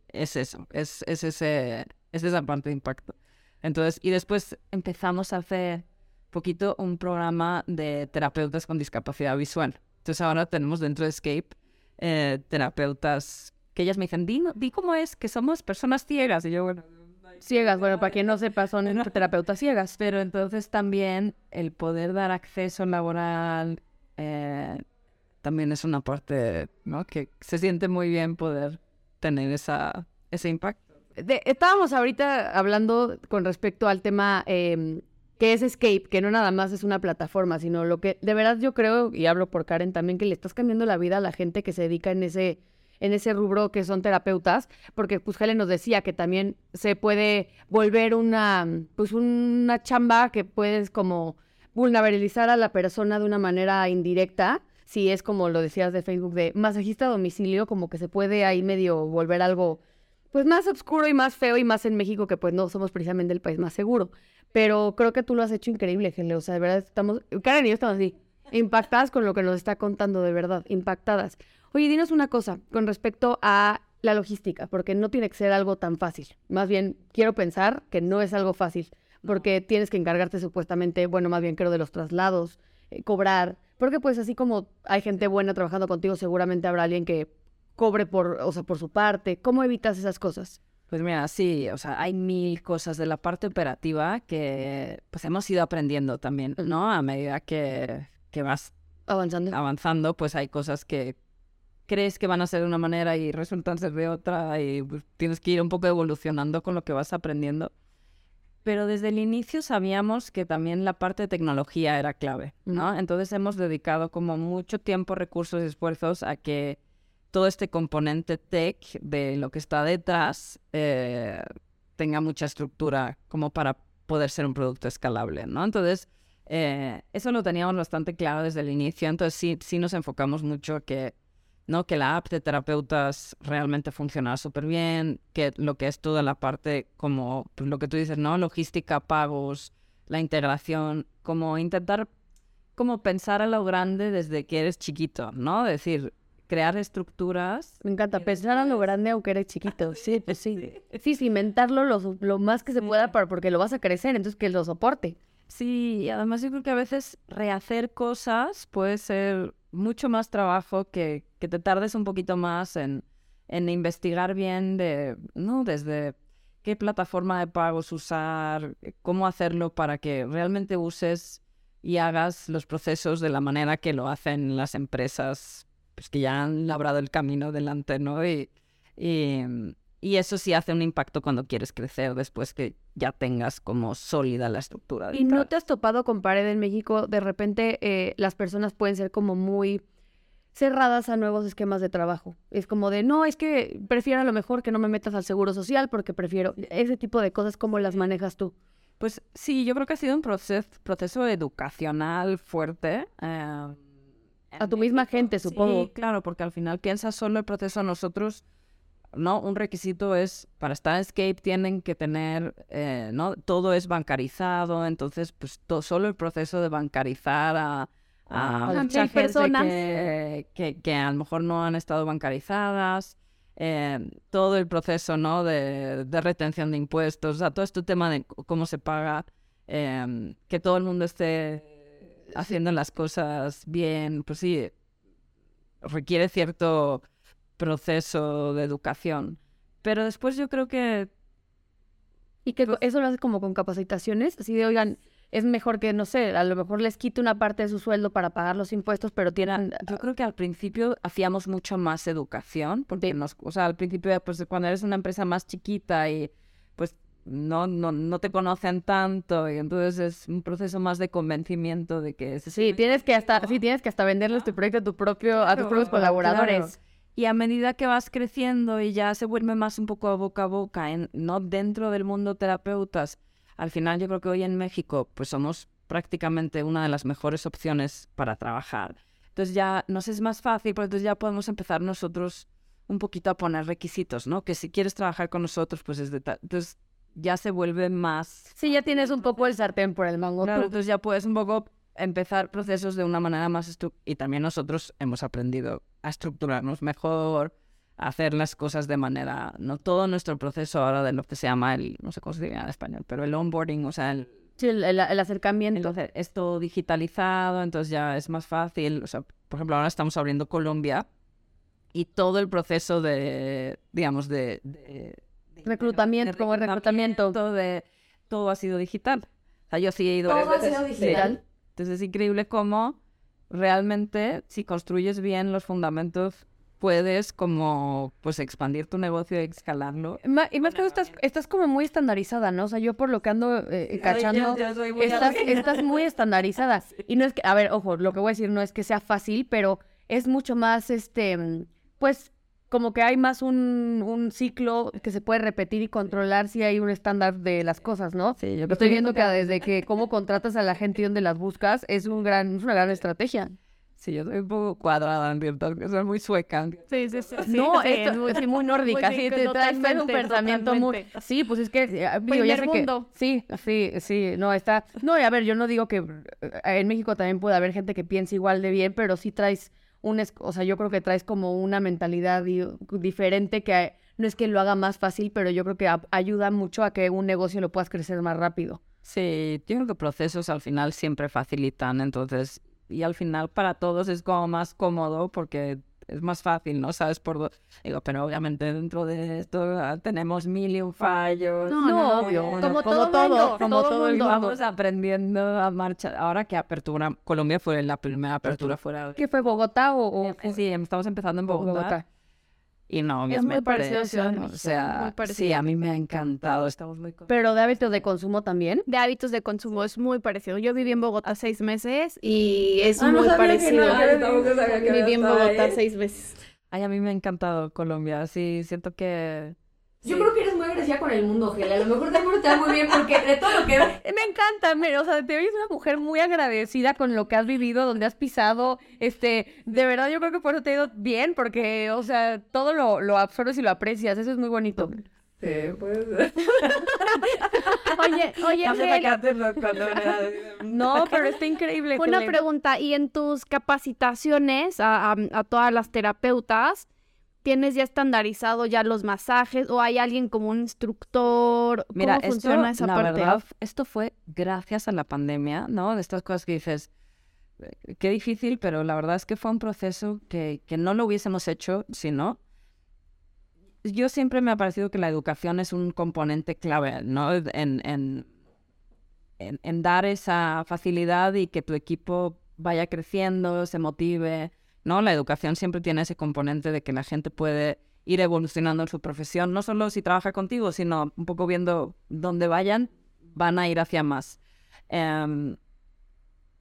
Es eso, es, es, ese, es esa parte de impacto. Entonces, y después empezamos a hacer poquito un programa de terapeutas con discapacidad visual. Entonces, ahora tenemos dentro de Escape eh, terapeutas que ellas me dicen, di, di cómo es que somos personas ciegas. Y yo, bueno, Ciegas, bueno, para quien no sepa, son terapeutas ciegas. pero entonces también el poder dar acceso laboral eh, también es una parte, ¿no? Que se siente muy bien poder tener esa, ese impacto. De- estábamos ahorita hablando con respecto al tema eh, que es Escape, que no nada más es una plataforma, sino lo que de verdad yo creo, y hablo por Karen también, que le estás cambiando la vida a la gente que se dedica en ese, en ese rubro que son terapeutas, porque pues Helen nos decía que también se puede volver una, pues una chamba que puedes como vulnerabilizar a la persona de una manera indirecta. Si es como lo decías de Facebook, de masajista a domicilio, como que se puede ahí medio volver algo pues más oscuro y más feo y más en México que pues no somos precisamente el país más seguro. Pero creo que tú lo has hecho increíble, Gele. O sea, de verdad estamos, Karen y yo estamos así, impactadas con lo que nos está contando, de verdad, impactadas. Oye, dinos una cosa con respecto a la logística, porque no tiene que ser algo tan fácil. Más bien, quiero pensar que no es algo fácil, porque tienes que encargarte supuestamente, bueno, más bien creo de los traslados, eh, cobrar, porque pues así como hay gente buena trabajando contigo, seguramente habrá alguien que cobre por, o sea, por su parte. ¿Cómo evitas esas cosas? Pues mira, sí, o sea, hay mil cosas de la parte operativa que pues hemos ido aprendiendo también, ¿no? A medida que, que vas Avanzando. avanzando, pues hay cosas que crees que van a ser de una manera y resultan ser de otra y pues, tienes que ir un poco evolucionando con lo que vas aprendiendo. Pero desde el inicio sabíamos que también la parte de tecnología era clave, ¿no? Entonces hemos dedicado como mucho tiempo, recursos y esfuerzos a que todo este componente tech de lo que está detrás eh, tenga mucha estructura como para poder ser un producto escalable, ¿no? Entonces, eh, eso lo teníamos bastante claro desde el inicio, entonces sí, sí nos enfocamos mucho que, ¿no? que la app de terapeutas realmente funcionara súper bien, que lo que es toda la parte como pues, lo que tú dices, ¿no? Logística, pagos, la integración, como intentar como pensar a lo grande desde que eres chiquito, ¿no? Decir, crear estructuras Me encanta pensar a lo grande aunque eres chiquito. Sí, pues sí. Sí, cimentarlo lo, lo más que se pueda para, porque lo vas a crecer, entonces que lo soporte. Sí, y además yo creo que a veces rehacer cosas puede ser mucho más trabajo que, que te tardes un poquito más en, en investigar bien de, ¿no? Desde qué plataforma de pagos usar, cómo hacerlo para que realmente uses y hagas los procesos de la manera que lo hacen las empresas pues, que ya han labrado el camino delante, ¿no? Y, y, y eso sí hace un impacto cuando quieres crecer después que ya tengas como sólida la estructura. ¿Y no te has topado con pared en México? De repente eh, las personas pueden ser como muy cerradas a nuevos esquemas de trabajo. Es como de, no, es que prefiero a lo mejor que no me metas al seguro social porque prefiero ese tipo de cosas, ¿cómo las manejas tú? Pues sí, yo creo que ha sido un proceso, proceso educacional fuerte. eh, A tu misma gente, supongo. Sí, claro, porque al final piensas solo el proceso nosotros, ¿no? Un requisito es, para estar en Escape tienen que tener, eh, ¿no? Todo es bancarizado, entonces, pues to- solo el proceso de bancarizar a, a A mucha mil gente personas. que, que, que a lo mejor no han estado bancarizadas, eh, todo el proceso, ¿no? De, de retención de impuestos, o sea, todo este tema de cómo se paga, eh, que todo el mundo esté haciendo las cosas bien, pues sí, requiere cierto proceso de educación. Pero después yo creo que Y que co- eso lo haces como con capacitaciones, así de, oigan, es mejor que, no sé, a lo mejor les quite una parte de su sueldo para pagar los impuestos, pero tienen... yo creo que al principio hacíamos mucho más educación, porque Sí. nos, o sea, al principio pues cuando eres una empresa más chiquita y pues no, no, no te conocen tanto y entonces es un proceso más de convencimiento de que es Sí, tienes que hasta, sí, tienes que hasta venderles tu proyecto a tu propio, a tus propios colaboradores. Y a medida que vas creciendo y ya se vuelve más un poco a boca a boca, en, no dentro del mundo terapeutas, al final yo creo que hoy en México pues somos prácticamente una de las mejores opciones para trabajar. Entonces ya nos es más fácil, porque entonces ya podemos empezar nosotros un poquito a poner requisitos, ¿no? Que si quieres trabajar con nosotros, pues es de tal. Entonces ya se vuelve más Sí, ya tienes un poco el sartén por el mango. Claro, entonces ya puedes un poco empezar procesos de una manera más estru- y también nosotros hemos aprendido a estructurarnos mejor, a hacer las cosas de manera, no todo nuestro proceso ahora de lo que se llama el, no sé cómo se dice en español, pero el onboarding, o sea, el, Sí, el, el- el acercamiento. entonces es todo digitalizado, entonces ya es más fácil, o sea, por ejemplo, ahora estamos abriendo Colombia y todo el proceso de, digamos, de, de- de- Reclutamiento, de como el reclutamiento. de todo ha sido digital. O sea, yo sí he ido Todo ha sido digital. Entonces es increíble cómo realmente si construyes bien los fundamentos puedes como pues expandir tu negocio y escalarlo. Ma- y más que estás, estás como muy estandarizada, ¿no? O sea, yo por lo que ando eh, cachando, estás, estás muy estandarizada. Y no es que, a ver, ojo, lo que voy a decir no es que sea fácil, pero es mucho más, este, mm, pues, como que hay más un, un ciclo que se puede repetir y controlar si hay un estándar de las cosas, ¿no? Sí, yo Estoy viendo que desde que cómo contratas a la gente y dónde las buscas es un gran, es una gran estrategia. Sí, yo soy un poco cuadrada en ciertas cosas, muy sueca. Sí, sí, sí. No, sí, esto muy- es muy nórdica, muy sí, te traes un totalmente, pensamiento muy... Sí, pues es que, eh, digo, ya sé que... mundo. Sí, sí, sí, no, está... No, y a ver, yo no digo que eh, en México también puede haber gente que piense igual de bien, pero sí traes un... O sea, yo creo que traes como una mentalidad di- diferente que no es que lo haga más fácil, pero yo creo que ayuda mucho a que un negocio lo puedas crecer más rápido. Sí, yo creo que procesos al final siempre facilitan, entonces, y al final para todos es como más cómodo porque es más fácil, ¿no? Sabes por dónde. Digo, pero obviamente dentro de esto ah, tenemos mil y un fallos. No, no, obvio, como como todo todo, mundo, como todo todo el Y mundo. vamos aprendiendo a marcha. Ahora que apertura, Colombia fue la primera apertura fuera. ¿Qué fue, Bogotá o...? o- Sí, estamos empezando en Bogotá. Bogotá? Y no, muy obviamente. parecido a Ciudad de O sea, muy sí, a mí me ha encantado. Estamos muy contentos. Pero de hábitos de consumo también. De hábitos de consumo es muy parecido. Yo viví en Bogotá seis meses y es Ah, no muy que parecido. no, que Viví en Bogotá ahí. seis meses. Ay, a mí me ha encantado Colombia. Sí, siento que. Yo creo que eres muy agradecida con el mundo, Gela. A lo mejor te está muy bien porque de todo lo que... Me encanta, me- o sea, te oyes una mujer muy agradecida con lo que has vivido, donde has pisado. Este, de verdad yo creo que por eso te ha ido bien, porque, o sea, todo lo, lo absorbes y lo aprecias. Eso es muy bonito. Sí, pues. Oye, oye, No pero está increíble. una pregunta. ¿Y en tus capacitaciones a, a- a todas las terapeutas, tienes ya estandarizado ya los masajes o hay alguien como un instructor? ¿Cómo Mira, esto, funciona esa la parte? verdad, esto fue gracias a la pandemia, ¿no? De estas cosas que dices, eh, qué difícil, pero la verdad es que fue un proceso que, que no lo hubiésemos hecho si no. Yo siempre me ha parecido que la educación es un componente clave, ¿no? En, en, en, en dar esa facilidad y que tu equipo vaya creciendo, se motive, ¿no? La educación siempre tiene ese componente de que la gente puede ir evolucionando en su profesión, no solo si trabaja contigo, sino un poco viendo dónde vayan, van a ir hacia más. Em,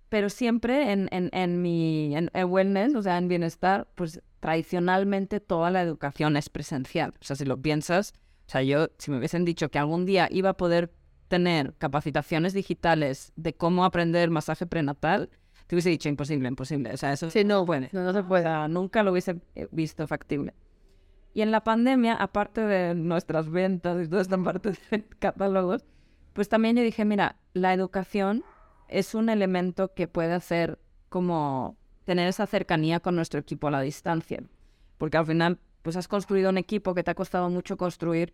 pero siempre en, en, en mi en, wellness, o sea, en bienestar, pues tradicionalmente toda la educación es presencial. O sea, si lo piensas, o sea, yo, si me hubiesen dicho que algún día iba a poder tener capacitaciones digitales de cómo aprender masaje prenatal, te hubiese dicho imposible, imposible. O sea, eso Sí, no, puede. no, no se puede. O sea, nunca lo hubiese visto factible. Y en la pandemia, aparte de nuestras ventas y toda esta parte de catálogos, pues también yo dije, mira, la educación es un elemento que puede hacer como tener esa cercanía con nuestro equipo a la distancia. Porque al final, pues has construido un equipo que te ha costado mucho construir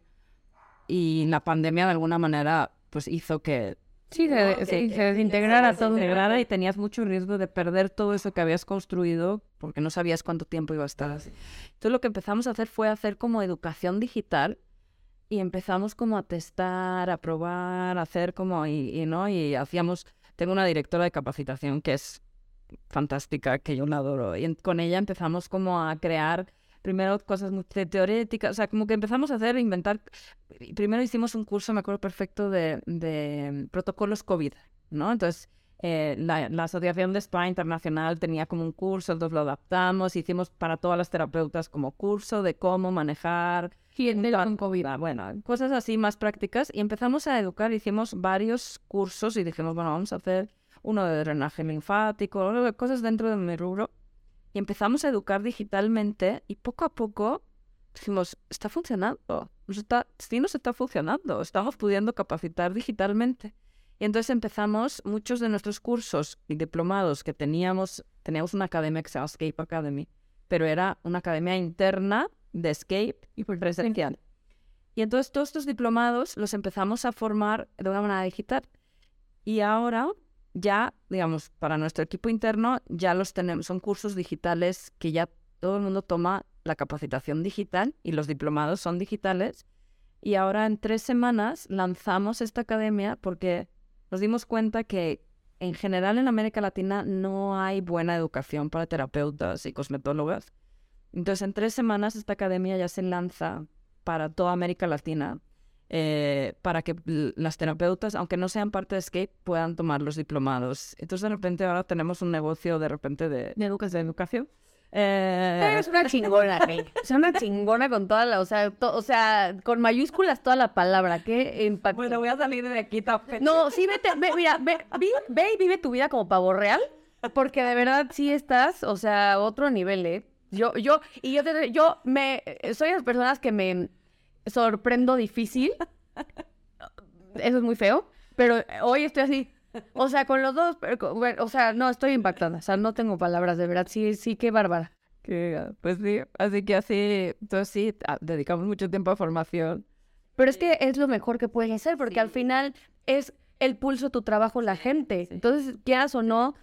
y la pandemia de alguna manera pues hizo que Sí, se, sí, se desintegrara se todo. desintegrara y tenías mucho riesgo de perder todo eso que habías construido porque no sabías cuánto tiempo iba a estar así. Entonces lo que empezamos a hacer fue hacer como educación digital y empezamos como a testar, a probar, a hacer como y, y no y hacíamos. Tengo una directora de capacitación que es fantástica, que yo la adoro y en- con ella empezamos como a crear primero cosas muy te- teoréticas, o sea, como que empezamos a hacer, inventar. Primero hicimos un curso, me acuerdo perfecto, de, de protocolos COVID, ¿no? Entonces, eh, la, la Asociación de Spa Internacional tenía como un curso, entonces lo adaptamos, hicimos para todas las terapeutas como curso de cómo manejar. Gente con COVID. Ah, Bueno, cosas así más prácticas y empezamos a educar, hicimos varios cursos y dijimos, bueno, vamos a hacer uno de drenaje linfático, cosas dentro de mi rubro. Y empezamos a educar digitalmente y poco a poco dijimos, está funcionando, nos está, sí nos está funcionando, estamos pudiendo capacitar digitalmente. Y entonces empezamos muchos de nuestros cursos y diplomados que teníamos, teníamos una academia que se llama Escape Academy, pero era una academia interna de Escape y presencial. Y entonces todos estos diplomados los empezamos a formar de una manera digital. Y ahora ya, digamos, para nuestro equipo interno, ya los tenemos, son cursos digitales que ya todo el mundo toma la capacitación digital y los diplomados son digitales. Y ahora en tres semanas lanzamos esta academia porque nos dimos cuenta que en general en América Latina no hay buena educación para terapeutas y cosmetólogas. Entonces en tres semanas esta academia ya se lanza para toda América Latina eh, para que las terapeutas, aunque no sean parte de Escape, puedan tomar los diplomados. Entonces de repente ahora tenemos un negocio de repente de, De educación. de educación. Eh, Eres una chingona, güey. Es una chingona con toda la, o sea, to- o sea, con mayúsculas toda la palabra. Qué impacto. bueno, voy a salir de aquí también. No, sí, vete, ve, mira, ve, vi- ve y vive tu vida como pavo real, porque de verdad sí estás, o sea, a otro nivel, ¿eh? Yo, yo, y yo, te- yo me, soy de las personas que me sorprendo difícil. Eso es muy feo, pero hoy estoy así. O sea, con los dos, pero con- bueno, o sea, no, estoy impactada, o sea, no tengo palabras, de verdad, sí, sí, qué bárbara. Que, pues sí, así que así, entonces sí, a- dedicamos mucho tiempo a formación. Pero es que es lo mejor que pueden hacer, porque al final es el pulso de tu trabajo la gente. Entonces, quieras o no,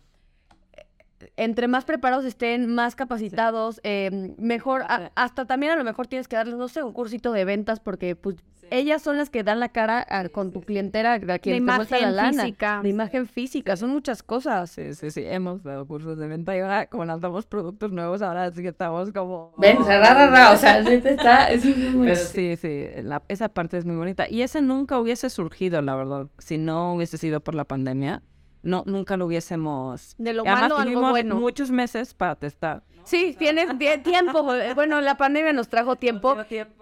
entre más preparados estén, más capacitados, eh, mejor, a- hasta también a lo mejor tienes que darles, no sé, un cursito de ventas, porque pues ellas son las que dan la cara a- con tu clientela, a De quien te muestra la imagen lana. física. De imagen física, son muchas cosas. Sí, sí, sí, hemos dado cursos de venta y ahora como lanzamos productos nuevos, ahora sí que estamos como... Ven, o sea, ra, ra, ra, o sea, está, es muy- Pero sí, sí, la- esa parte es muy bonita. Y ese nunca hubiese surgido, la verdad, si no hubiese sido por la pandemia. No, nunca lo hubiésemos... De lo Y además malo, algo bueno. muchos meses para testar. Sí, tienes tie- tiempo. eh, Bueno, la pandemia nos trajo tiempo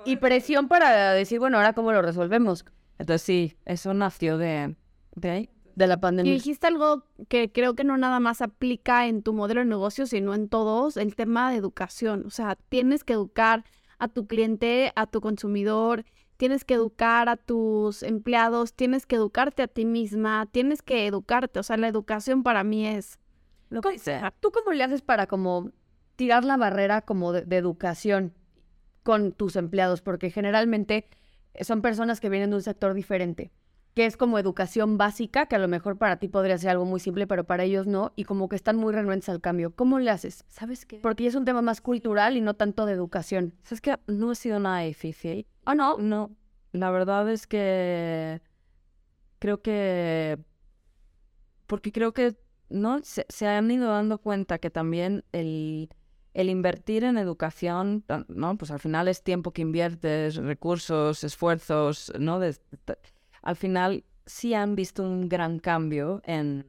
y presión para decir, bueno, ahora cómo lo resolvemos Entonces sí, eso nació de, de ahí. de la Y pandemia. dijiste algo que creo que no nada más aplica en tu modelo de negocio, sino en todos, el tema de educación. O sea, tienes que educar a tu cliente, a tu consumidor, tienes que educar a tus empleados, tienes que educarte a ti misma, tienes que educarte. O sea, la educación para mí es... Lo ¿Cómo- que sea. ¿Tú cómo le haces para como tirar la barrera como de, de educación con tus empleados? Porque generalmente son personas que vienen de un sector diferente, que es como educación básica, que a lo mejor para ti podría ser algo muy simple, pero para ellos no, y como que están muy renuentes al cambio. ¿Cómo le haces? ¿Sabes qué? Porque es un tema más cultural y no tanto de educación. ¿Sabes qué? No ha sido nada difícil. Ah, no. No, la verdad es que creo que porque creo que no se, se han ido dando cuenta que también el el invertir en educación, ¿no? Pues al final es tiempo que inviertes, recursos, esfuerzos, ¿no? De- al final sí han visto un gran cambio en,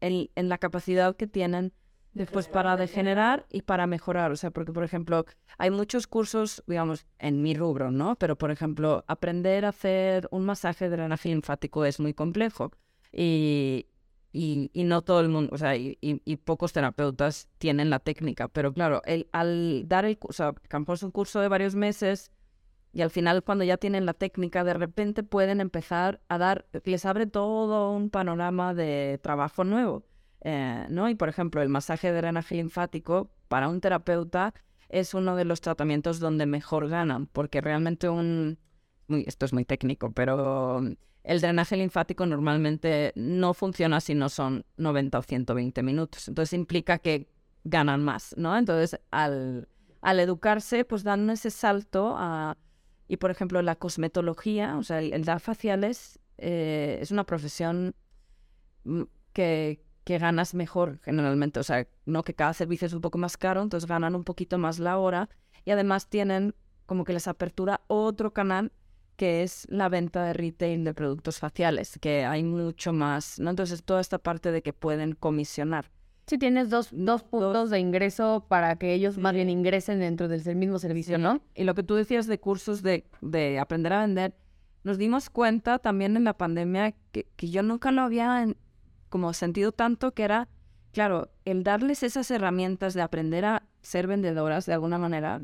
en, en la capacidad que tienen pues para degenerar y para mejorar. O sea, porque, por ejemplo, hay muchos cursos, digamos, en mi rubro, ¿no? Pero, por ejemplo, aprender a hacer un masaje de drenaje linfático es muy complejo. Y, y, y no todo el mundo, o sea, y, y- pocos terapeutas tienen la técnica. Pero claro, el, al dar el curso, o sea, Campo es un curso de varios meses y al final cuando ya tienen la técnica, de repente pueden empezar a dar, les abre todo un panorama de trabajo nuevo. Eh, ¿no? Y por ejemplo, el masaje de drenaje linfático para un terapeuta es uno de los tratamientos donde mejor ganan, porque realmente un, muy, esto es muy técnico, pero el drenaje linfático normalmente no funciona si no son 90 o 120 minutos. Entonces implica que ganan más, ¿no? Entonces al, al educarse, pues dan ese salto a... Y por ejemplo, la cosmetología, o sea, el, el dar faciales eh, es una profesión mm, que, que ganas mejor generalmente. O sea, no que cada servicio es un poco más caro, entonces ganan un poquito más la hora y además tienen como que les apertura otro canal que es la venta de retail de productos faciales, que hay mucho más, ¿no? Entonces toda esta parte de que pueden comisionar. Sí, tienes dos, dos puntos de ingreso para que ellos más bien ingresen dentro del mismo servicio, ¿no? Y lo que tú decías de cursos de, de aprender a vender, nos dimos cuenta también en la pandemia que, que yo nunca lo había en- como sentido tanto, que era, claro, el darles esas herramientas de aprender a ser vendedoras de alguna manera.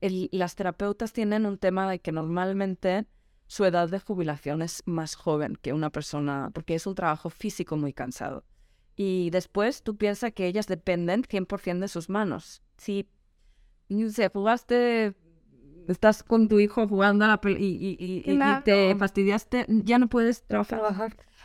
El- las terapeutas tienen un tema de que normalmente su edad de jubilación es más joven que una persona, porque es un trabajo físico muy cansado. Y después tú piensas que ellas dependen 100% de sus manos. Si no sé, jugaste, estás con tu hijo jugando a la y, y- te fastidiaste, ya no puedes trabajar.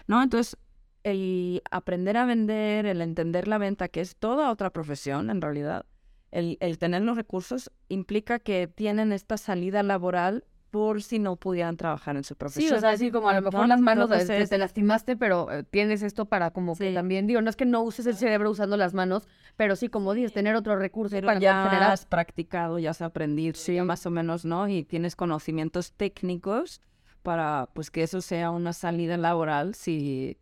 ¿No? Entonces, el aprender a vender, el entender la venta, que es toda otra profesión en realidad, el, el tener los recursos implica que tienen esta salida laboral por si no pudieran trabajar en su profesión. Sí, o sea, así como a lo mejor ¿no? las manos Entonces te, lastimaste, pero eh, tienes esto para como que Sí. también, digo, no es que no uses el cerebro usando las manos, pero sí, como dices, tener otro recurso Pero para ya generar. has practicado, ya has aprendido, ya más o menos, ¿no? Y tienes conocimientos técnicos para, pues, que eso sea una salida laboral, si...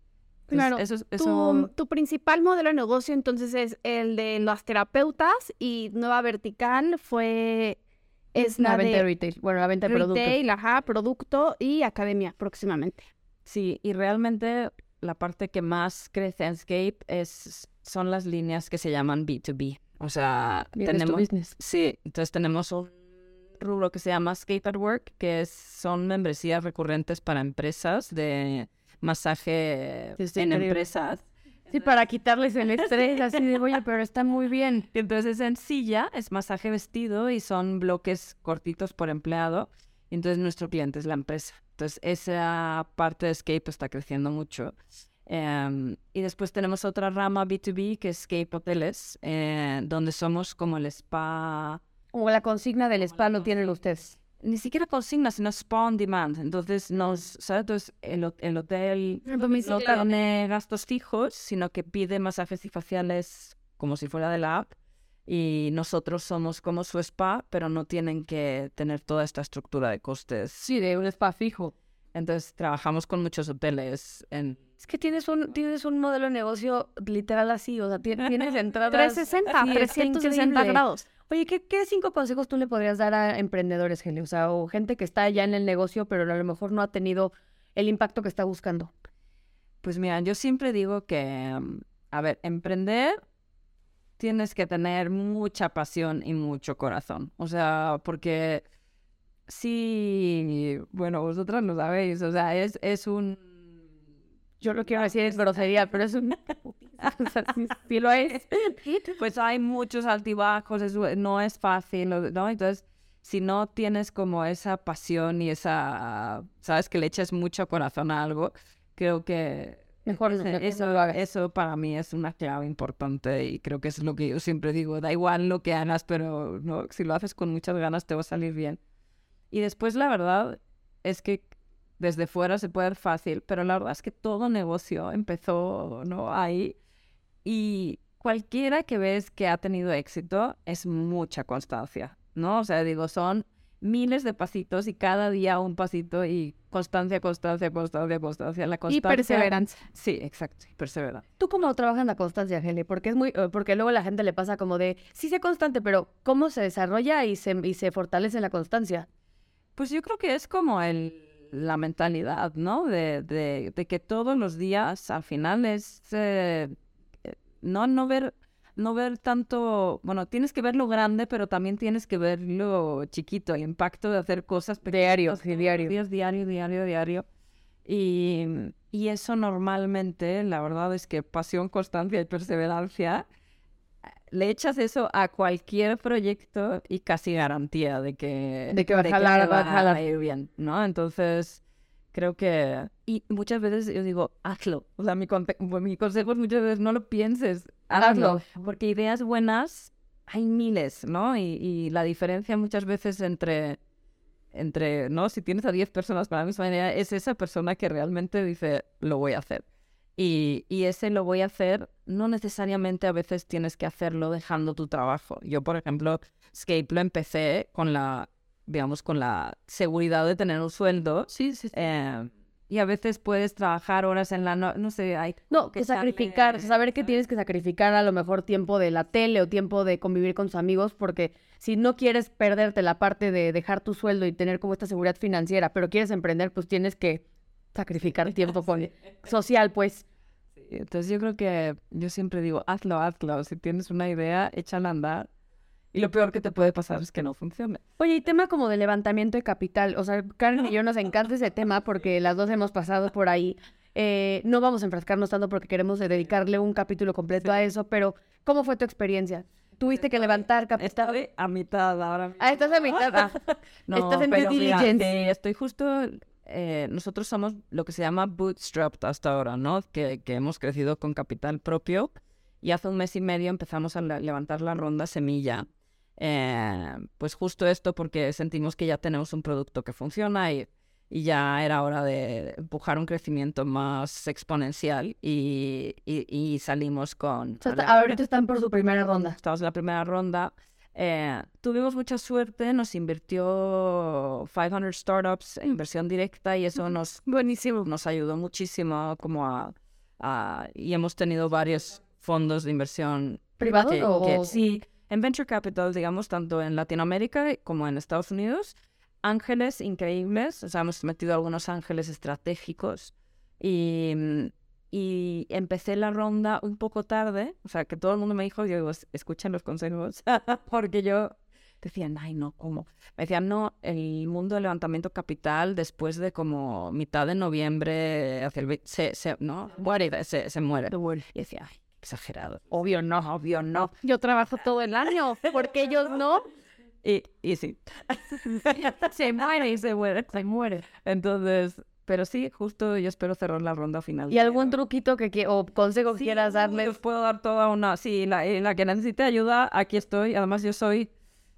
Claro, es- Tu, eso... tu principal modelo de negocio entonces es el de las terapeutas y Nueva Vertical fue es la la venta de de retail, bueno, la venta de productos. retail, ajá, producto y academia próximamente. Sí, y realmente la parte que más crece en Scape es, son las líneas que se llaman B2B. O sea, tenemos... business. Sí, entonces tenemos un rubro que se llama Skate at Work, que es, son membresías recurrentes para empresas de masaje Sí, en increíble. empresas. Sí, para quitarles el estrés, así de, oye, pero está muy bien. Entonces en silla es masaje vestido y son bloques cortitos por empleado. Entonces nuestro cliente es la empresa. Entonces esa parte de Escape está creciendo mucho. Em, y después tenemos otra rama B2B que es Escape Hoteles, eh, donde somos como el spa, Como la consigna del spa lo tienen ustedes. Ni siquiera consigna, sino spa on demand. Entonces nos, ¿sabes? Entonces el, el hotel no tiene gastos fijos, sino que pide masajes y faciales como si fuera de la app. Y nosotros somos como su spa, pero no tienen que tener toda esta estructura de costes. Sí, de un spa fijo. Entonces trabajamos con muchos hoteles en... Es que tienes un, tienes un modelo de negocio literal así, o sea, ti- tienes entradas... 360, Sí, está 360 increíble. grados. Oye, ¿qué, ¿qué cinco consejos tú le podrías dar a emprendedores, Gene? O sea, o gente que está ya en el negocio, pero a lo mejor no ha tenido el impacto que está buscando. Pues mira, yo siempre digo que, mm, a ver, emprender tienes que tener mucha pasión y mucho corazón. O sea, porque sí, bueno, vosotras lo sabéis, o sea, es, es un... Yo lo quiero decir es grosería, pero es un... o sea, sí, sí lo es. Pues hay muchos altibajos, es- no es fácil, ¿no? Entonces, si no tienes como esa pasión y esa, sabes, que le echas mucho corazón a algo, creo que Mejor no, no eso, hagas. eso para mí es una clave importante y creo que es lo que yo siempre digo, da igual lo que hagas, pero no, si lo haces con muchas ganas te va a salir bien. Y después la verdad es que desde fuera se puede ver fácil, pero la verdad es que todo negocio empezó ¿no? ahí y, cualquiera que ves que ha tenido éxito es mucha constancia, ¿no? O sea, digo, son miles de pasitos y cada día un pasito y constancia, constancia, constancia, constancia. La Y constancia. perseverancia. Sí, exacto, y perseverancia. ¿Tú cómo trabajas en la constancia, Heli? Porque es muy, eh, porque luego la gente le pasa como de, sí sé constante, pero ¿cómo se desarrolla y se, y se fortalece la constancia? Pues yo creo que es como el, la mentalidad, ¿no? De, de, de que todos los días al final es eh, eh, no, no ver no ver tanto, bueno, tienes que ver lo grande, pero también tienes que ver lo chiquito, el impacto de hacer cosas pequeñas. Diario, sí, todos los diario. días, diario, diario, diario. Y, y eso normalmente, la verdad es que pasión, constancia y perseverancia, le echas eso a cualquier proyecto y casi garantía de que, De que va a jalar, va a jalar. ir bien, ¿no? Entonces, creo que... Y muchas veces yo digo, hazlo. O sea, mi, mi consejo es muchas veces no lo pienses, hazlo. Hazlo. Porque ideas buenas hay miles, ¿no? Y, y la diferencia muchas veces entre, entre, ¿no? Si tienes a 10 personas con la misma idea, es esa persona que realmente dice, lo voy a hacer. Y, y ese lo voy a hacer, no necesariamente a veces tienes que hacerlo dejando tu trabajo. Yo, por ejemplo, Scape lo empecé con la, digamos, con la seguridad de tener un sueldo. Sí, sí, sí. eh, y a veces puedes trabajar horas en la noche, no sé, hay No, que que sacrificar, saber que tienes que sacrificar a lo mejor tiempo de la tele o tiempo de convivir con tus amigos, porque si no quieres perderte la parte de dejar tu sueldo y tener como esta seguridad financiera, pero quieres emprender, pues tienes que sacrificar tiempo social, pues. Sí, Entonces yo creo que yo siempre digo, hazlo, hazlo. Si tienes una idea, échala a andar. Y lo peor que te puede pasar es que no funcione. Oye, y tema como de levantamiento de capital, o sea, Karen y yo nos encanta ese tema porque las dos hemos pasado por ahí. Eh, no vamos a enfrascarnos tanto porque queremos dedicarle un capítulo completo a eso, pero ¿cómo fue tu experiencia? ¿Tuviste que levantar capital? Estoy a mitad ahora. Ah, estás a mitad. Ah, Estás en due pero diligence. estoy justo... eh, nosotros somos lo que se llama bootstrapped hasta ahora, ¿no? Que, que hemos crecido con capital propio. Y hace un mes y medio empezamos a la- levantar la ronda semilla. Eh, pues justo esto porque sentimos que ya tenemos un producto que funciona y, y ya era hora de empujar un crecimiento más exponencial y, y- y salimos con... O sea, ahorita están por su primera ronda. Estamos en la primera ronda. Eh, tuvimos mucha suerte, nos invirtió 500 startups en inversión directa y eso nos, Buenísimo. nos ayudó muchísimo como a, a- y hemos tenido varios fondos de inversión ¿Privados o...? que sí, en venture capital, digamos, tanto en Latinoamérica como en Estados Unidos, ángeles increíbles, o sea, hemos metido algunos ángeles estratégicos y, mm, y empecé la ronda un poco tarde, o sea, que todo el mundo me dijo, yo digo, "Es- escuchen los consejos, porque yo decía, ay, no, ¿cómo? Me decían, no, el mundo del levantamiento capital después de como mitad de noviembre, hacia el, se, se, ¿no? Muere, se, se muere. Y decía, ay, exagerado. Obvio no, obvio no. Yo trabajo todo el año. Porque ellos no. Y, y sí. Se muere y se muere. Se muere. Entonces, pero sí, justo yo espero cerrar la ronda final. ¿Y algún truquito que, o consejo que Sí, quieras darles? Les puedo dar toda una. Sí, la, en la que necesite ayuda, aquí estoy. Además, yo soy.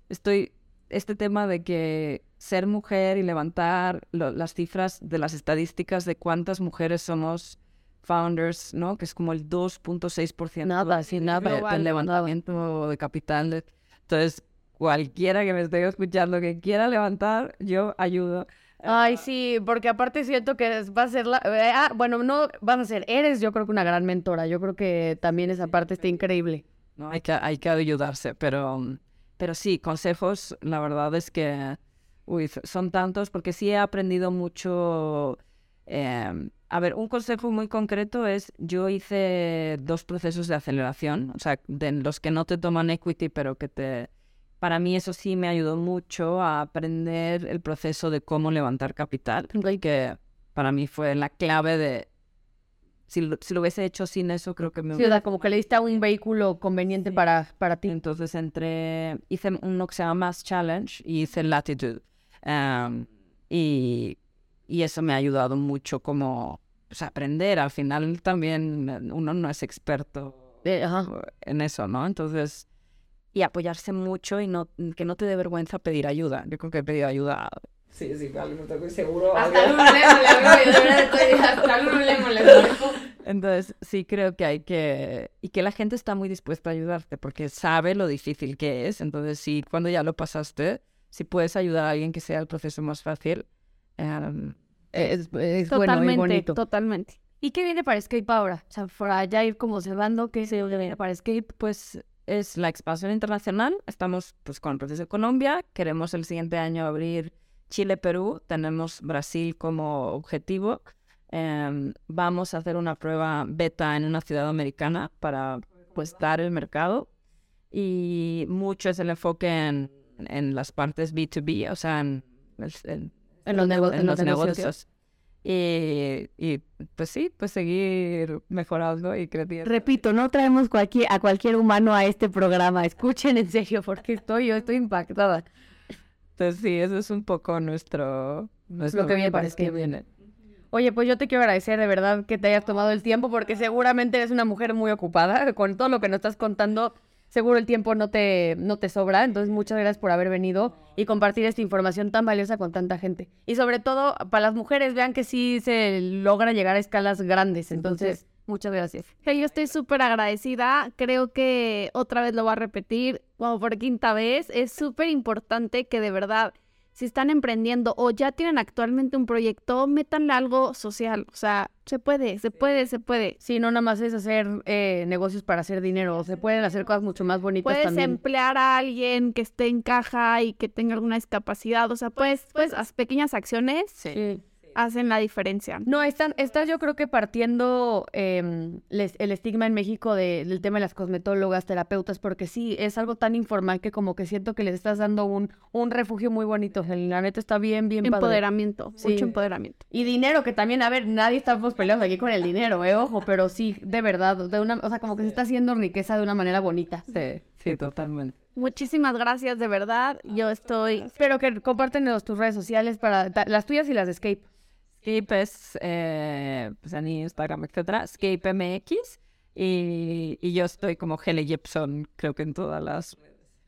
Estoy. Este tema de que ser mujer y levantar lo- las cifras de las estadísticas de cuántas mujeres somos founders, ¿no? Que es como el 2.6%. Nada, sí, nada. de- del levantamiento de capital. Entonces, cualquiera que me esté escuchando que quiera levantar, yo ayudo. Ay, sí, porque aparte siento que va a ser la... eh, ah, bueno, no vas a ser, eres yo creo que una gran mentora. Yo creo que también esa parte está increíble. ¿no? Hay que, hay que ayudarse, pero, mm, pero sí, consejos, la verdad es que, uy, son tantos, porque sí he aprendido mucho. em, a ver, un consejo muy concreto es, yo hice dos procesos de aceleración, o sea, de los que no te toman equity, pero que te... Para mí eso sí me ayudó mucho a aprender el proceso de cómo levantar capital, que para mí fue la clave de... Si lo, si lo hubiese hecho sin eso, creo que me Sí, o sea, como que le diste a un vehículo conveniente para, para ti. entonces entré, hice uno que se llama Mass Challenge y hice Latitude. Em, y, y eso me ha ayudado mucho como pues, aprender. Al final también eh, uno no es experto Eh, ajá. en eso, ¿no? Entonces, y apoyarse mucho y no, que no te dé vergüenza pedir ayuda. Yo creo que he pedido ayuda Sí, sí, vale, me tocó seguro. Hasta Lemon le estoy, hasta marcó. Entonces, sí creo que hay que... Y que la gente está muy dispuesta a ayudarte porque sabe lo difícil que es. Entonces, sí, cuando ya lo pasaste, si puedes ayudar a alguien que sea el proceso más fácil, em, Es, es bueno y bonito. totalmente. ¿Y qué viene para Escape ahora? O sea, para ya ir como cerrando, ¿qué se viene para Escape? pues es la expansión internacional. Estamos pues con el proceso de Colombia. Queremos el siguiente año abrir Chile, Perú. Tenemos Brasil como objetivo. Em, vamos a hacer una prueba beta en una ciudad americana para pues dar el mercado. Y mucho es el enfoque en, en las partes B2B, o sea, en, el- en- En los, nego- negocios. Y, y pues sí, pues seguir mejorando y creciendo. Repito, no traemos cualquier, a cualquier humano a este programa. Escuchen en serio, porque estoy, yo estoy impactada. Entonces sí, eso es un poco nuestro... nuestro que viene para lo que viene. Oye, pues yo te quiero agradecer de verdad que te hayas tomado el tiempo, porque seguramente eres una mujer muy ocupada. Con todo lo que nos estás contando, seguro el tiempo no te, no te sobra. Entonces, muchas gracias por haber venido y compartir esta información tan valiosa con tanta gente. Y sobre todo, para las mujeres, vean que sí se logra llegar a escalas grandes. Entonces, muchas gracias. Yo estoy súper agradecida. Creo que otra vez lo voy a repetir, como por quinta vez. Es súper importante que de verdad, si están emprendiendo o ya tienen actualmente un proyecto, métanle algo social. O sea, se puede, se puede, se puede. Sí, no nada más es hacer eh, negocios para hacer dinero. Se pueden hacer cosas mucho más bonitas Puedes también. emplear a alguien que esté en caja y que tenga alguna discapacidad. O sea, pues, pues las pequeñas acciones Sí. Hacen la diferencia. No, están, estás yo creo que partiendo em, les- el estigma en México de- del tema de las cosmetólogas, terapeutas, porque sí, es algo tan informal que como que siento que les estás dando un, un refugio muy bonito. La neta está bien, bien padre. Empoderamiento, Sí. mucho empoderamiento. Y dinero, que también, a ver, nadie estamos peleando aquí con el dinero, eh, ojo, pero sí, de verdad, de una, o sea, como que se está haciendo riqueza de una manera bonita. Sí, sí, totalmente. Muchísimas gracias, de verdad. Yo estoy Espero que compártenos tus redes sociales para las tuyas y las de Escape. Escape es eh, pues en Instagram, etcétera, Escape MX. Y, y yo estoy como Hele Gibson, creo que en todas las...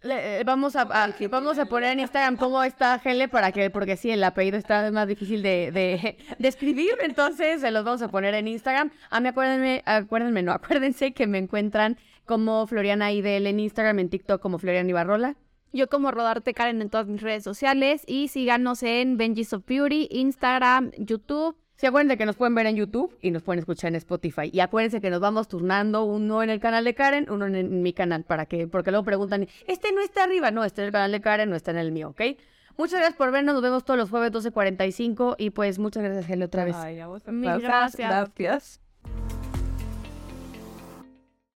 Le- eh, vamos a, a- vamos a poner en Instagram cómo está Gele para que, porque sí, el apellido está más difícil de, de, de escribir, entonces se los vamos a poner en Instagram. A mí acuérdenme, acuérdenme, no, acuérdense que me encuentran como Floriana IDL en Instagram, en TikTok como Floriana Ibarrola. Yo como Rodarte Karen en todas mis redes sociales y síganos en Benji's of Beauty, Instagram, YouTube. Sí, acuérdense que nos pueden ver en YouTube y nos pueden escuchar en Spotify. Y acuérdense que nos vamos turnando uno en el canal de Karen, uno en, en mi canal, para que, porque luego preguntan, este no está arriba, no, está en el canal de Karen, no está en el mío, ¿ok? Muchas gracias por vernos, nos vemos todos los jueves 12.45 y pues muchas gracias, Gele, otra vez. Ay, a vos, Mil gracias. Gracias.